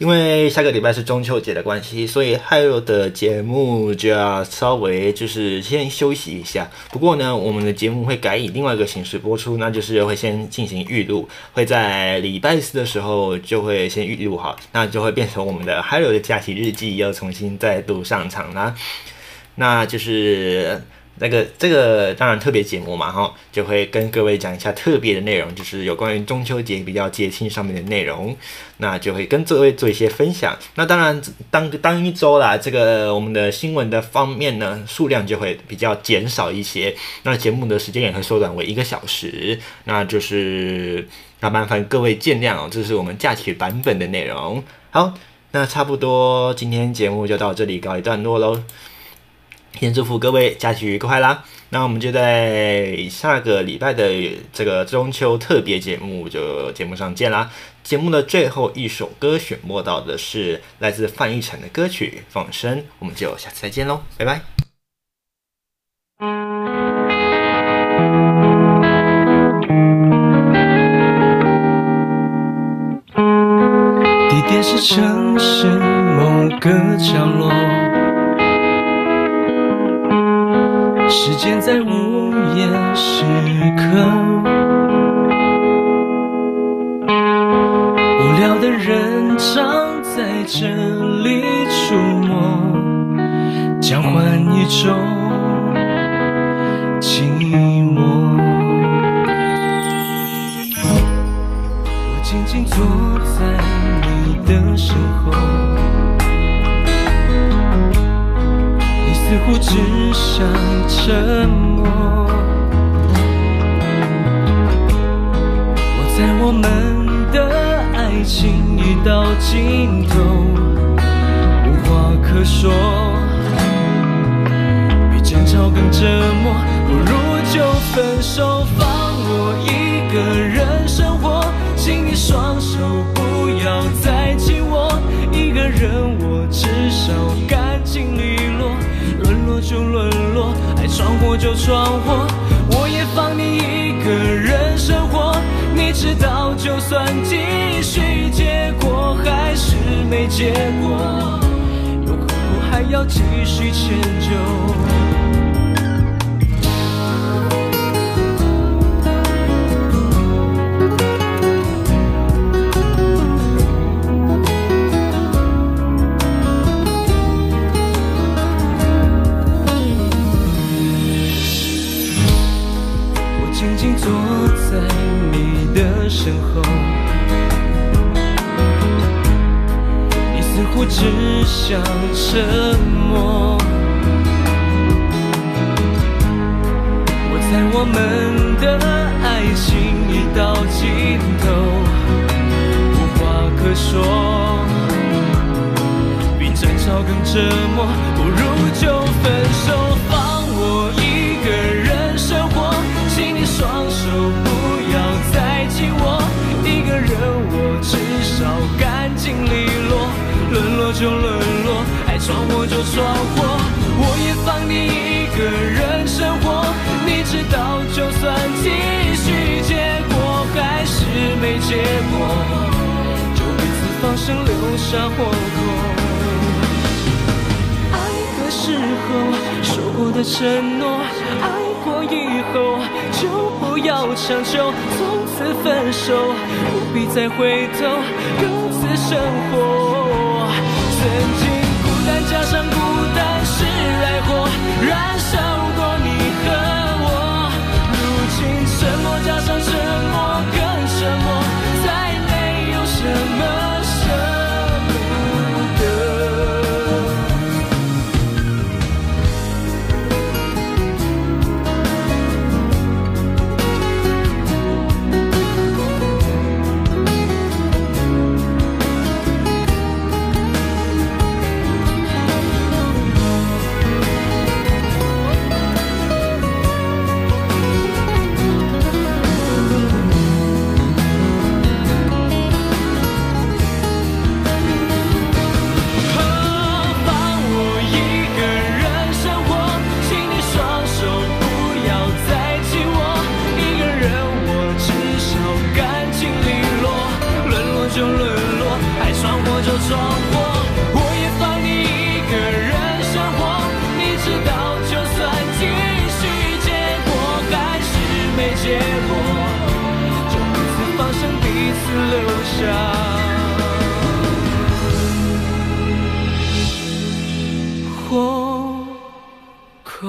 因为下个礼拜是中秋节的关系，所以还有的节目就要稍微就是先休息一下。不过呢，我们的节目会改以另外一个形式播出，那就是会先进行预录，会在礼拜四的时候就会先预录好，那就会变成我们的还有的假期日记要重新再度上场啦。那就是。那个这个当然特别节目嘛，哈，就会跟各位讲一下特别的内容，就是有关于中秋节比较节庆上面的内容，那就会跟各位做一些分享。那当然当当一周啦，这个我们的新闻的方面呢，数量就会比较减少一些，那节目的时间也会缩短为一个小时，那就是那麻烦各位见谅哦，这是我们假期版本的内容。好，那差不多今天节目就到这里告一段落喽。先祝福各位假期愉快啦！那我们就在下个礼拜的这个中秋特别节目就节目上见啦。节目的最后一首歌选播到的是来自范逸臣的歌曲《放生》，我们就下次再见喽，拜拜。地点是城市某个角落。时间在午夜时刻，无聊的人常在这里出没，交换一种寂寞。我静静坐在你的身后。似乎只想沉默。我在我们的爱情已到尽头，无话可说，比争吵更折磨。不如就分手，放我一个人生活。请你双手不要再紧握，一个人我至少干净利。就沦落，爱闯祸就闯祸，我也放你一个人生活。你知道，就算继续，结果还是没结果，有苦还要继续迁就？躲在你的身后，你似乎只想沉默。我猜我们的爱情已到尽头，无话可说，比争吵更折磨。不如就分手，双手不要再紧握，一个人我至少干净利落。沦落就沦落，爱闯祸就闯祸，我也放你一个人生活。你知道，就算继续，结果还是没结果，就彼此放生，留下活口。爱的时候说过的承诺，爱过以后要强求，从此分手，不必再回头，各自生活。曾经孤单加上孤单是爱火，燃烧此留下活口。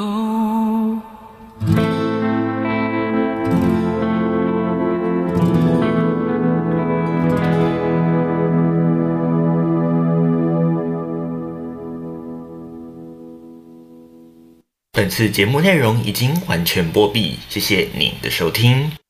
本次节目内容已经完全播毕，谢谢您的收听。